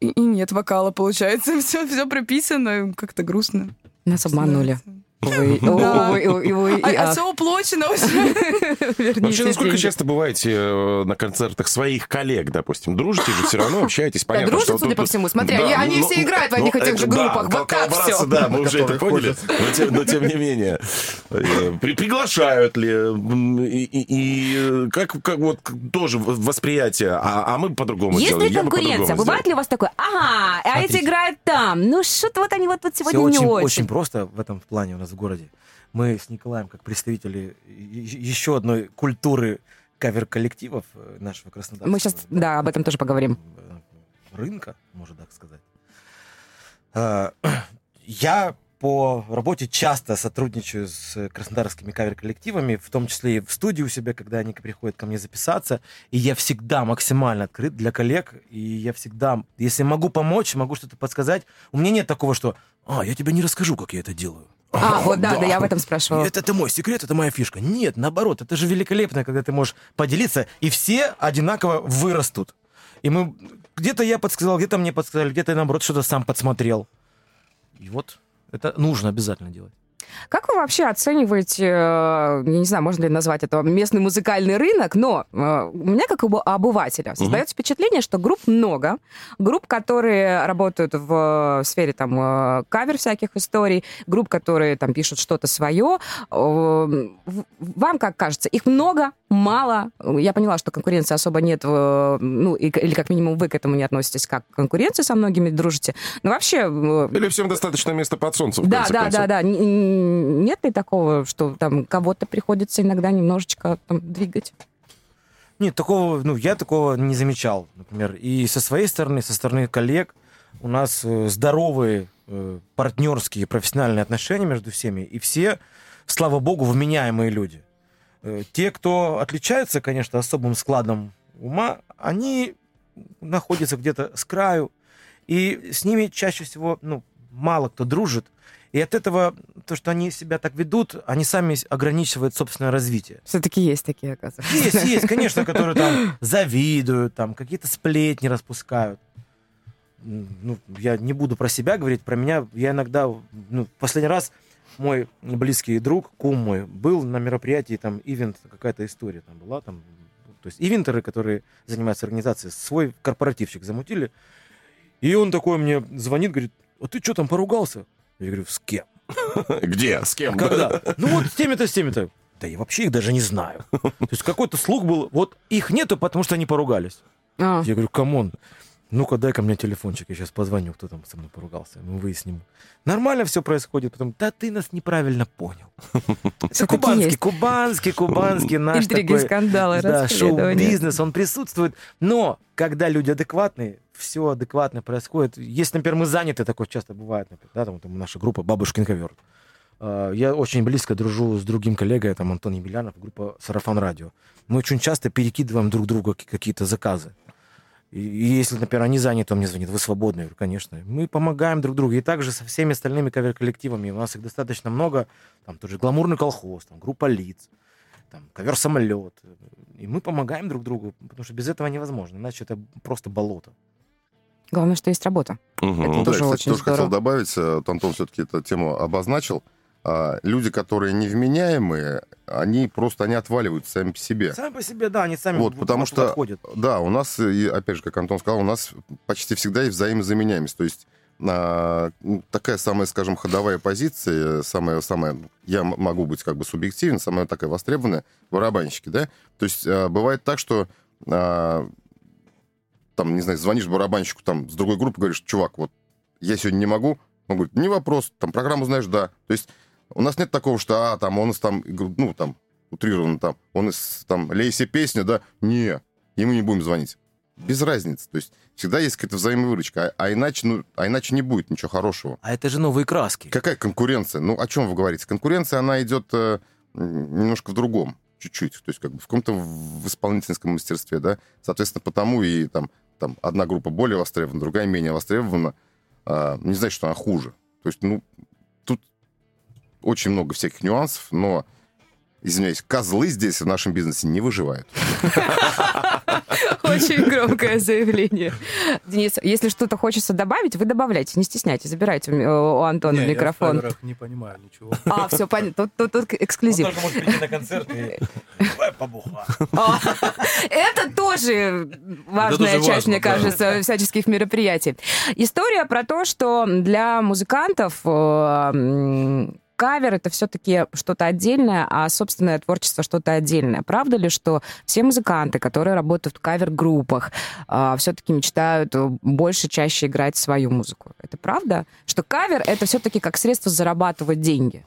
И, и нет вокала, получается, все, все прописано, как-то грустно. Нас обманули. становится. Увы, увы, увы, и А, ах. все уплочено уже. Вообще, насколько деньги. часто бываете э, на концертах своих коллег, допустим? Дружите же все равно, общаетесь, понятно, дружат, судя по всему, смотря, Да, и они ну, все играют в одних и ну, тех же группах, вот так всё. Да, мы уже это поняли, но тем, не менее. Э, при- Приглашают ли? И, как, вот тоже восприятие, а, а мы по-другому Есть сделали. ли конкуренция? Бывает ли у вас такое? Ага, а эти играют там. Ну что-то вот они вот, Все сегодня не очень. очень просто в этом плане у нас в городе. Мы с Николаем, как представители еще одной культуры кавер-коллективов э, нашего Краснодара. Мы сейчас, да, об этом тоже поговорим. Рынка, можно так сказать. А, Я по работе часто сотрудничаю с краснодарскими кавер-коллективами, в том числе и в студии у себя, когда они приходят ко мне записаться. И я всегда максимально открыт для коллег. И я всегда, если могу помочь, могу что-то подсказать. У меня нет такого, что «А, я тебе не расскажу, как я это делаю». А, вот да, да, я об этом спрашивала. Это, это мой секрет, это моя фишка. Нет, наоборот, это же великолепно, когда ты можешь поделиться, и все одинаково вырастут. И мы где-то я подсказал, где-то мне подсказали, где-то я, наоборот что-то сам подсмотрел. И вот это нужно обязательно делать. Как вы вообще оцениваете, э, я не знаю, можно ли назвать это местный музыкальный рынок, но э, у меня, как у обывателя, создается впечатление, что групп много, групп, которые работают в сфере там э, кавер всяких историй, групп, которые там пишут что-то свое. Э, в- Вам как кажется, их много, мало? Я поняла, что конкуренции особо нет, э, ну, или как минимум вы к этому не относитесь как к конкуренции со многими дружите. Но вообще... э, Или всем достаточно места под солнцем, да, да, концов? да, да. Нет ли такого, что там кого-то приходится иногда немножечко там, двигать? Нет, такого, ну, я такого не замечал, например. И со своей стороны, со стороны коллег, у нас э, здоровые э, партнерские профессиональные отношения между всеми, и все, слава богу, вменяемые люди. Э, те, кто отличаются, конечно, особым складом ума, они находятся где-то с краю, и с ними чаще всего, ну, мало кто дружит. И от этого, то, что они себя так ведут, они сами ограничивают собственное развитие. Все-таки есть такие, оказывается. Есть, есть, конечно, которые там завидуют, там какие-то сплетни распускают. ну, я не буду про себя говорить, про меня, я иногда, ну, последний раз мой близкий друг, кум мой, был на мероприятии, там, ивент, какая-то история там была, там, то есть ивентеры, которые занимаются организацией, свой корпоративчик замутили, и он такой мне звонит, говорит, а ты что там поругался? Я говорю, с кем? Где? С кем? Когда? Ну вот с теми-то, с теми-то. Да я вообще их даже не знаю. То есть какой-то слух был, вот их нету, потому что они поругались. А, Я говорю, come on, ну-ка дай ко мне телефончик, я сейчас позвоню, кто там со мной поругался, мы выясним. Нормально все происходит, потом, да ты нас неправильно понял. Это кубанский, кубанский, кубанский наш Интриги, такой... скандалы, Да, шоу-бизнес, он присутствует. Но когда люди адекватные, все адекватно происходит. Если, например, мы заняты, такое часто бывает, например, да, там, там наша группа «Бабушкин ковер». А, Я очень близко дружу с другим коллегой, там Антон Емельянов, группа «Сарафан Радио». Мы очень часто перекидываем друг другу ки- какие-то заказы. И если, например, они заняты, он мне звонит, вы свободны? Я говорю, конечно. Мы помогаем друг другу. И также со всеми остальными кавер-коллективами. У нас их достаточно много. Там тот же «Гламурный колхоз», там группа «Лиц», там ковер-самолет. И мы помогаем друг другу, потому что без этого невозможно. Иначе это просто болото. Главное, что есть работа. Мгм. Это Ну да, тоже я, кстати, очень тоже хотел здорово. добавить, э, Антон все-таки эту тему обозначил. А, люди, которые невменяемые, они просто они отваливаются сами по себе. Сами по себе, да, они сами Вот, потому что- подходят. Да, у нас, и опять же, как Антон сказал, у нас почти всегда есть взаимозаменяемость. То есть а, ну, такая самая, скажем, ходовая позиция, самая, самая, я могу быть как бы субъективен, самая такая востребованная, барабанщики, да? То есть а, бывает так, что а, там, не знаю, звонишь барабанщику там с другой группы, говоришь, чувак, вот я сегодня не могу, он говорит, не вопрос, там программу знаешь, да. То есть у нас нет такого, что, а, там, он из там, ну, там, утрированно там, он из там, Лейси песня, да, не, ему не будем звонить. Без разницы. То есть всегда есть какая-то взаимовыручка, а, а иначе, ну, а иначе не будет ничего хорошего. А это же новые краски. Какая конкуренция? Ну, о чем вы говорите? Конкуренция, она идет э, немножко в другом, чуть-чуть. То есть как бы в каком-то в исполнительском мастерстве, да. Соответственно, потому и там, там одна группа более востребована, другая менее востребована. А, не значит, что она хуже. То есть, ну, тут очень много всяких нюансов, но, извиняюсь, козлы здесь в нашем бизнесе не выживают. Очень громкое заявление. Денис, если что-то хочется добавить, вы добавляйте, не стесняйтесь, забирайте у у Антона Не, микрофон. Я в не понимаю ничего. А, все понятно. Тут, тут, тут эксклюзив. Он может прийти на концерт и побуха. Это тоже важная тоже часть, важно, мне да. кажется, всяческих мероприятий. История про то, что для музыкантов э, кавер это все-таки что-то отдельное, а собственное творчество что-то отдельное. Правда ли, что все музыканты, которые работают в кавер-группах, все-таки мечтают э, больше, чаще играть свою музыку? Это правда? Что кавер это все-таки как средство зарабатывать деньги?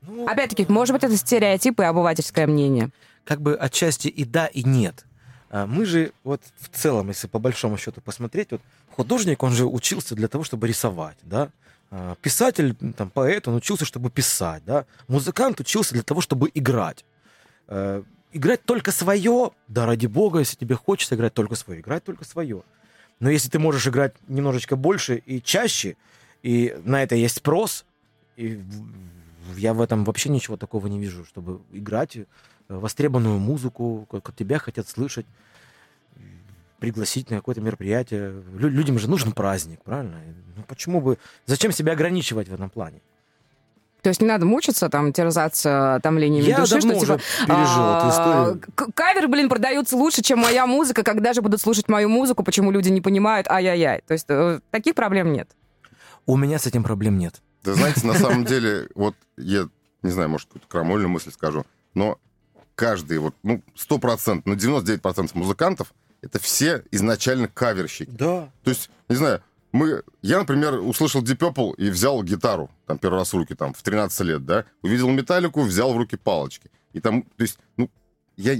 Ну, Опять-таки, может быть, это стереотипы и обывательское мнение. как бы отчасти и да, и нет. А Мы же вот в целом, если по большому счету посмотреть, вот художник, он же учился для того, чтобы рисовать, да. А, Писатель, там, поэт, он учился, чтобы писать, да. Музыкант учился для того, чтобы играть. Э, Играть только свое, да ради бога, если тебе хочется играть только свое, играть только свое. Но если ты можешь играть немножечко больше и чаще, и на это есть спрос, и я в этом вообще ничего такого не вижу, чтобы играть э, востребованную музыку, как тебя хотят слышать, пригласить на какое-то мероприятие. Лю- людям же нужен праздник, правильно? Ну почему бы... Зачем себя ограничивать в этом плане? То есть не надо мучиться, там, терзаться томлениями Я души, давно что, типа, пережил эту а, историю. к- Каверы, блин, продаются лучше, чем моя музыка. Когда же будут слушать мою музыку? Почему люди не понимают? Ай-яй-яй. То есть э, таких проблем нет. У меня с этим проблем нет. Да знаете, на самом деле, вот я не знаю, может, какую-то крамольную мысль скажу, но каждый, вот, ну, 100%, ну, 99% музыкантов, это все изначально каверщики. Да. То есть, не знаю, мы, я, например, услышал Deep Purple и взял гитару, там, первый раз в руки, там, в 13 лет, да, увидел металлику, взял в руки палочки. И там, то есть, ну, я,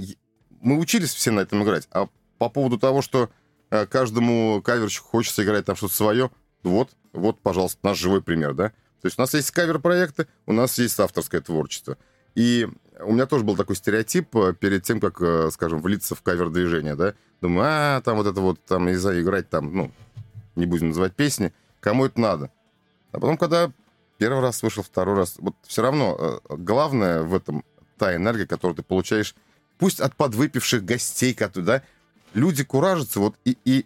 мы учились все на этом играть, а по поводу того, что э, каждому каверщику хочется играть там что-то свое, вот, вот, пожалуйста, наш живой пример, да. То есть у нас есть кавер-проекты, у нас есть авторское творчество. И у меня тоже был такой стереотип э, перед тем, как, э, скажем, влиться в кавер-движение, да. Думаю, а, там вот это вот, там, не знаю, играть там, ну, не будем называть песни, кому это надо. А потом, когда первый раз вышел, второй раз, вот все равно э, главное в этом та энергия, которую ты получаешь, пусть от подвыпивших гостей, которые, да, люди куражатся, вот, и, и,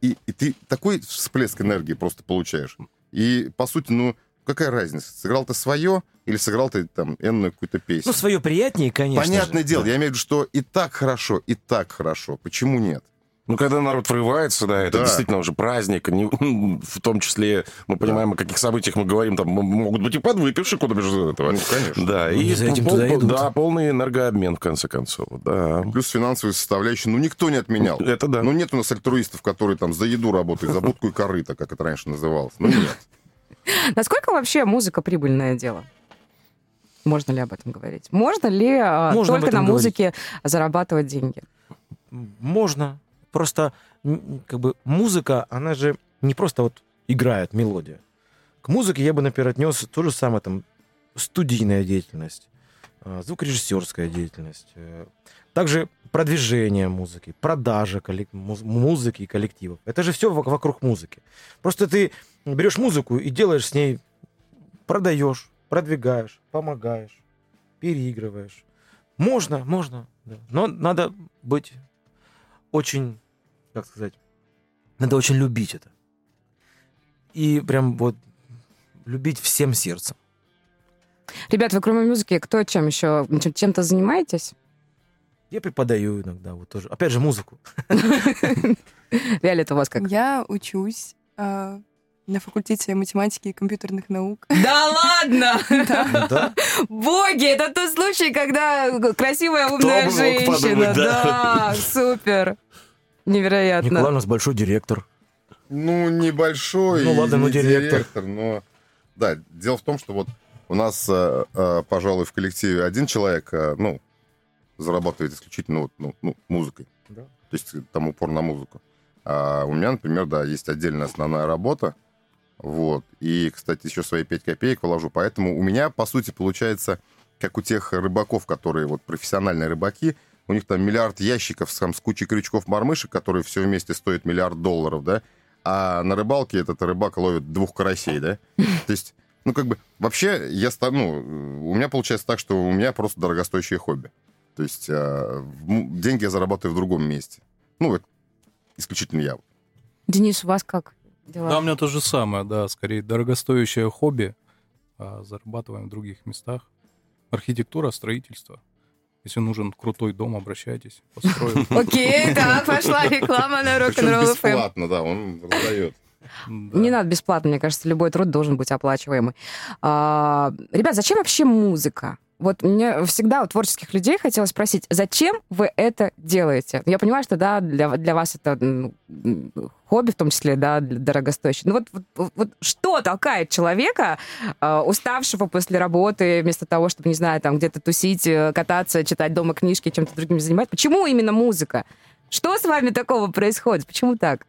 и, и ты такой всплеск энергии просто получаешь. И, по сути, ну, какая разница, сыграл ты свое или сыграл ты там энную какую-то песню? Ну, свое приятнее, конечно Понятное же. дело, Да. я имею в виду, что и так хорошо, и так хорошо. Почему нет? Ну, когда народ врывается, да, это Да. действительно уже праздник. не- в том числе мы понимаем, о каких событиях мы говорим. Там могут быть и подвыпившие, куда без этого. Ну, конечно. Да, Они и за этим пол- туда идут. да, полный энергообмен, в конце концов. Да. Плюс финансовая составляющая, ну, никто не отменял. Это да. Ну, нет у нас альтруистов, которые там за еду работают, за будку и корыто, как это раньше называлось. Ну, нет. Насколько вообще музыка прибыльное дело? Можно ли об этом говорить? Можно ли а, Можно только на музыке зарабатывать деньги? Можно. Просто как бы музыка, она же не просто вот играет мелодия. К музыке я бы, например, отнес то же самое, там, студийная деятельность, а, звукорежиссерская деятельность, э, также продвижение музыки, продажа коллек- муз- музыки и коллективов. Это же все вокруг музыки. Просто ты берешь музыку и делаешь с ней, продаешь, продвигаешь, помогаешь, переигрываешь. Можно, можно, да. но надо быть очень, как сказать, надо очень любить это. И прям вот любить всем сердцем. Ребят, вы кроме музыки, кто чем еще? Чем- Чем-то занимаетесь? Я преподаю иногда вот тоже. Опять же, музыку. Виолетта, у вас как? Я учусь э, на факультете математики и компьютерных наук. Да ладно! Боги, это тот случай, когда красивая умная женщина. да. Супер. Невероятно. Николай у нас большой директор. Ну, небольшой. Ну, ладно, ну, директор. но... Да, дело в том, что вот у нас, э, э, пожалуй, в коллективе один человек, э, ну, зарабатывает исключительно вот, ну, ну, музыкой. Да. То есть там упор на музыку. А у меня, например, да, есть отдельная основная работа. Вот. И, кстати, еще свои 5 копеек вложу. Поэтому у меня, по сути, получается, как у тех рыбаков, которые вот профессиональные рыбаки, у них там миллиард ящиков с, там, с кучей крючков-мормышек, которые все вместе стоят миллиард долларов, да? А на рыбалке этот рыбак ловит двух карасей, да? То есть, ну, как бы, вообще, я ста- ну, у меня получается так, что у меня просто дорогостоящее хобби. То есть, м- деньги я зарабатываю в другом месте. Ну, исключительно я. Денис, у вас как дела? Да, у меня то же самое, да, скорее дорогостоящее хобби, а зарабатываем в других местах. Архитектура, строительство. Если нужен крутой дом, обращайтесь, построим. Окей, так, пошла реклама на рок-н-ролл FM. бесплатно, да, он раздает. Да. Не надо бесплатно, мне кажется, любой труд должен быть оплачиваемый. А, ребят, зачем вообще музыка? Вот мне всегда у творческих людей хотелось спросить, зачем вы это делаете? Я понимаю, что да, для, для вас это хобби, в том числе, да, дорогостоящее. Ну вот, вот, вот- что толкает человека, э, уставшего после работы, вместо того, чтобы, не знаю, там где-то тусить, э, кататься, читать дома книжки, чем-то другим заниматься? Почему именно музыка? Что с вами такого происходит? Почему так?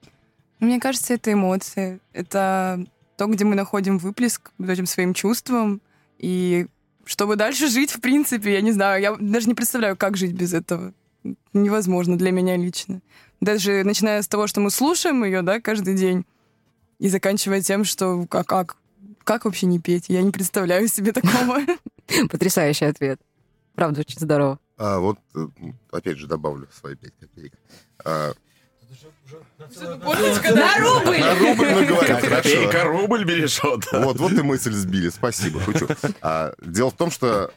Мне кажется, это эмоции. Это то, где мы находим выплеск этим своим чувствам. И чтобы дальше жить, в принципе, я не знаю, я даже не представляю, как жить без этого. Невозможно для меня лично. Даже начиная с того, что мы слушаем ее, да, каждый день, и заканчивая тем, что как, как, как вообще не петь? Я не представляю себе такого. Потрясающий ответ. Правда, очень здорово. А вот, э, опять же, добавлю свои 5 копеек. А, На рубль! на рубль мы говорим, хорошо. Копейка, рубль берешь, вот. Вот, вот и мысль сбили, спасибо, шучу. А, дело в том, что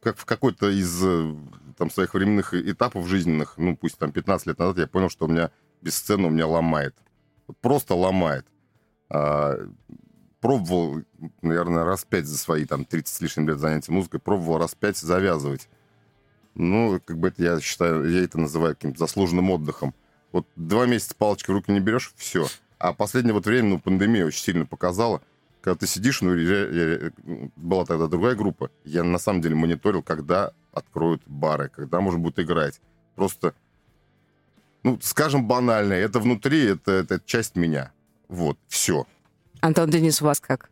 как в какой-то из э, там, своих временных этапов жизненных, ну, пусть там 15 лет назад, я понял, что у меня без сцены у меня ломает. Просто ломает. А, пробовал, наверное, раз пять за свои там 30 с лишним лет занятий музыкой, пробовал раз пять завязывать. Ну, как бы это я считаю, я это называю каким-то заслуженным отдыхом. Вот два месяца палочкой в руки не берешь, все. А последнее вот время, ну, пандемия очень сильно показала, когда ты сидишь, ну, я- я- была тогда другая группа, я на самом деле мониторил, когда откроют бары, когда можно будет играть. Просто, ну, скажем банально, это внутри, это, это часть меня. Вот, все. Антон, Денис, у вас как?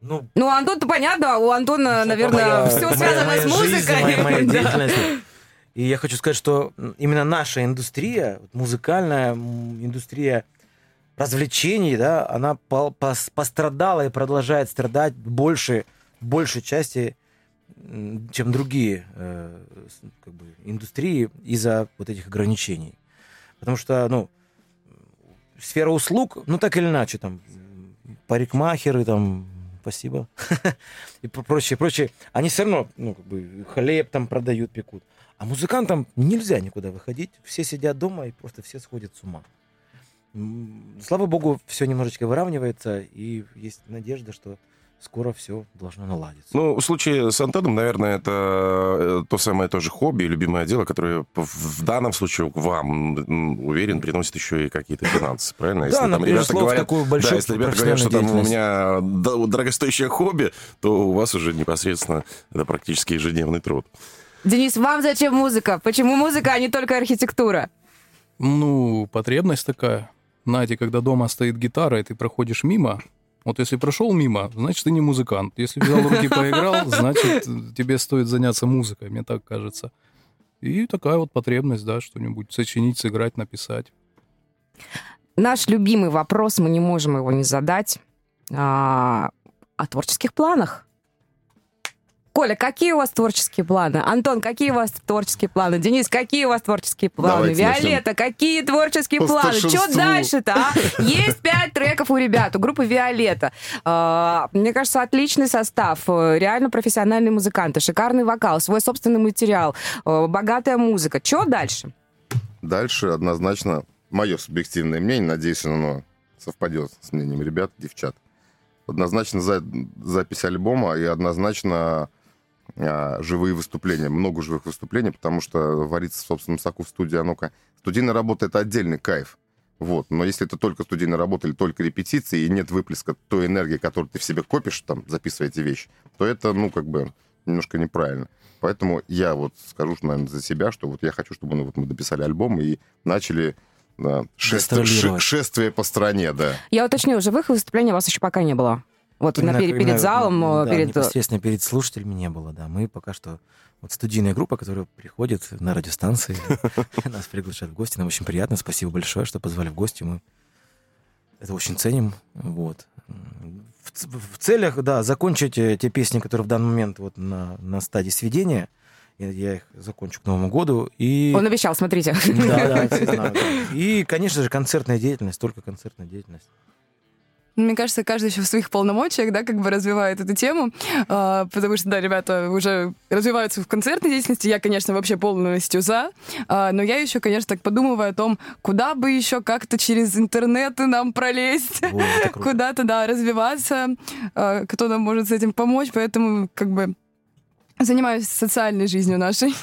Ну, Ну, Антон-то понятно, у Антона, наверное, моя- все связано моя с жизнь, музыкой. моя, моя деятельность. И я хочу сказать, что именно наша индустрия, музыкальная индустрия развлечений, да, она по- пос- пострадала и продолжает страдать больше, большей части, чем другие э, как бы, индустрии из-за вот этих ограничений. Потому что, ну, сфера услуг, ну, так или иначе, там, парикмахеры, там, спасибо, и про- прочее, прочее, они все равно, ну, как бы, хлеб там продают, пекут. А музыкантам нельзя никуда выходить, все сидят дома и просто все сходят с ума. Слава богу, все немножечко выравнивается, и есть надежда, что скоро все должно наладиться. Ну, в случае с Антоном, наверное, это э, то самое тоже хобби, любимое дело, которое в- данном случае вам, уверен, приносит еще и какие-то финансы, правильно? Да, там например, слово в такую да, большую если ребята говорят, что там у меня да- дорогостоящее хобби, то у вас уже непосредственно это практически ежедневный труд. Денис, вам зачем музыка? Почему музыка, а не только архитектура? Ну, потребность такая. Знаете, когда дома стоит гитара, и ты проходишь мимо, вот если прошел мимо, значит, ты не музыкант. Если взял в руки поиграл, значит, тебе стоит заняться музыкой, мне так кажется. И такая вот потребность, да, что-нибудь сочинить, сыграть, написать. Наш любимый вопрос, мы не можем его не задать. А, о творческих планах. Коля, какие у вас творческие планы? Антон, какие у вас творческие планы? Денис, какие у вас творческие планы? Давайте начнем. Виолетта, какие творческие По планы? Что дальше-то, а? Есть пять треков у ребят, у группы Виолетта. А, Мне кажется, отличный состав, э, реально профессиональные музыканты, шикарный вокал, свой собственный материал, э, богатая музыка. Что дальше? Дальше однозначно мое субъективное мнение, надеюсь, оно совпадет с мнением ребят, девчат. Однозначно за- запись альбома и однозначно живые выступления, много живых выступлений, потому что вариться в собственном соку в студии, оно-ка... Студийная работа — это отдельный кайф. Вот. Но если это только студийная работа или только репетиции, и нет выплеска той энергии, которую ты в себе копишь, там, записывая эти вещи, то это, ну, как бы, немножко неправильно. Поэтому я вот скажу, наверное, за себя, что вот я хочу, чтобы ну, вот мы дописали альбом и начали да, шествие, шествие по стране, да. Я уточню, живых выступлений у вас еще пока не было. Вот Именно- перед, перед именно, залом, да, э, перед... непосредственно перед слушателями не было, да. Мы пока что... Вот студийная группа, которая приходит на радиостанции, нас приглашают в гости. Нам очень приятно. Спасибо большое, что позвали в гости. Мы это очень ценим. Вот. В, в целях, да, закончить э, те песни, которые в данный момент вот на, на стадии сведения. Я, их закончу к Новому году. И... Он обещал, смотрите. Да, да, да. И, конечно же, концертная деятельность, только концертная деятельность. Мне кажется, каждый еще в своих полномочиях, да, как бы развивает эту тему, а, потому что, да, ребята уже развиваются в концертной деятельности, я, конечно, вообще полностью за, а, но я еще, конечно, так подумываю о том, куда бы еще как-то через интернет нам пролезть, куда-то, да, развиваться, а, кто нам может с этим помочь, поэтому, как бы, занимаюсь социальной жизнью нашей.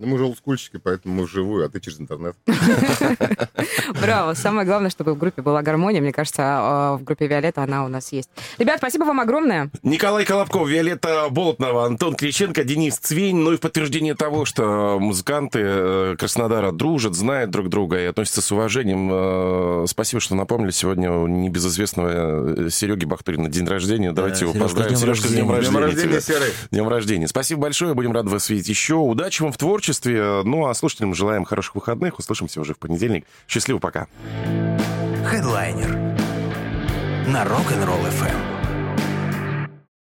Ну, мы же олдскульщики, поэтому мы вживую, а ты через интернет. Браво. Самое главное, чтобы в группе была гармония. Мне кажется, э, в группе Виолетта она у нас есть. Ребят, спасибо вам огромное. Николай Колобков, Виолетта Болотнова, Антон Криченко, Денис Цвень. Ну и в подтверждение того, что музыканты э, Краснодара дружат, знают друг друга и относятся с уважением. э, Спасибо, что напомнили. Сегодня у небезызвестного э, Сереги Бахтурина день рождения. Давайте его поздравим. с днем Сережка, с днем рождения. рождения. тебя. Серый. Днем рождения. Спасибо большое. Будем рады вас видеть еще. Удачи вам в творчестве. Ну, а слушателям желаем хороших выходных. Услышимся уже в понедельник. Счастливо, пока. Хедлайнер на Rock'n'Roll FM.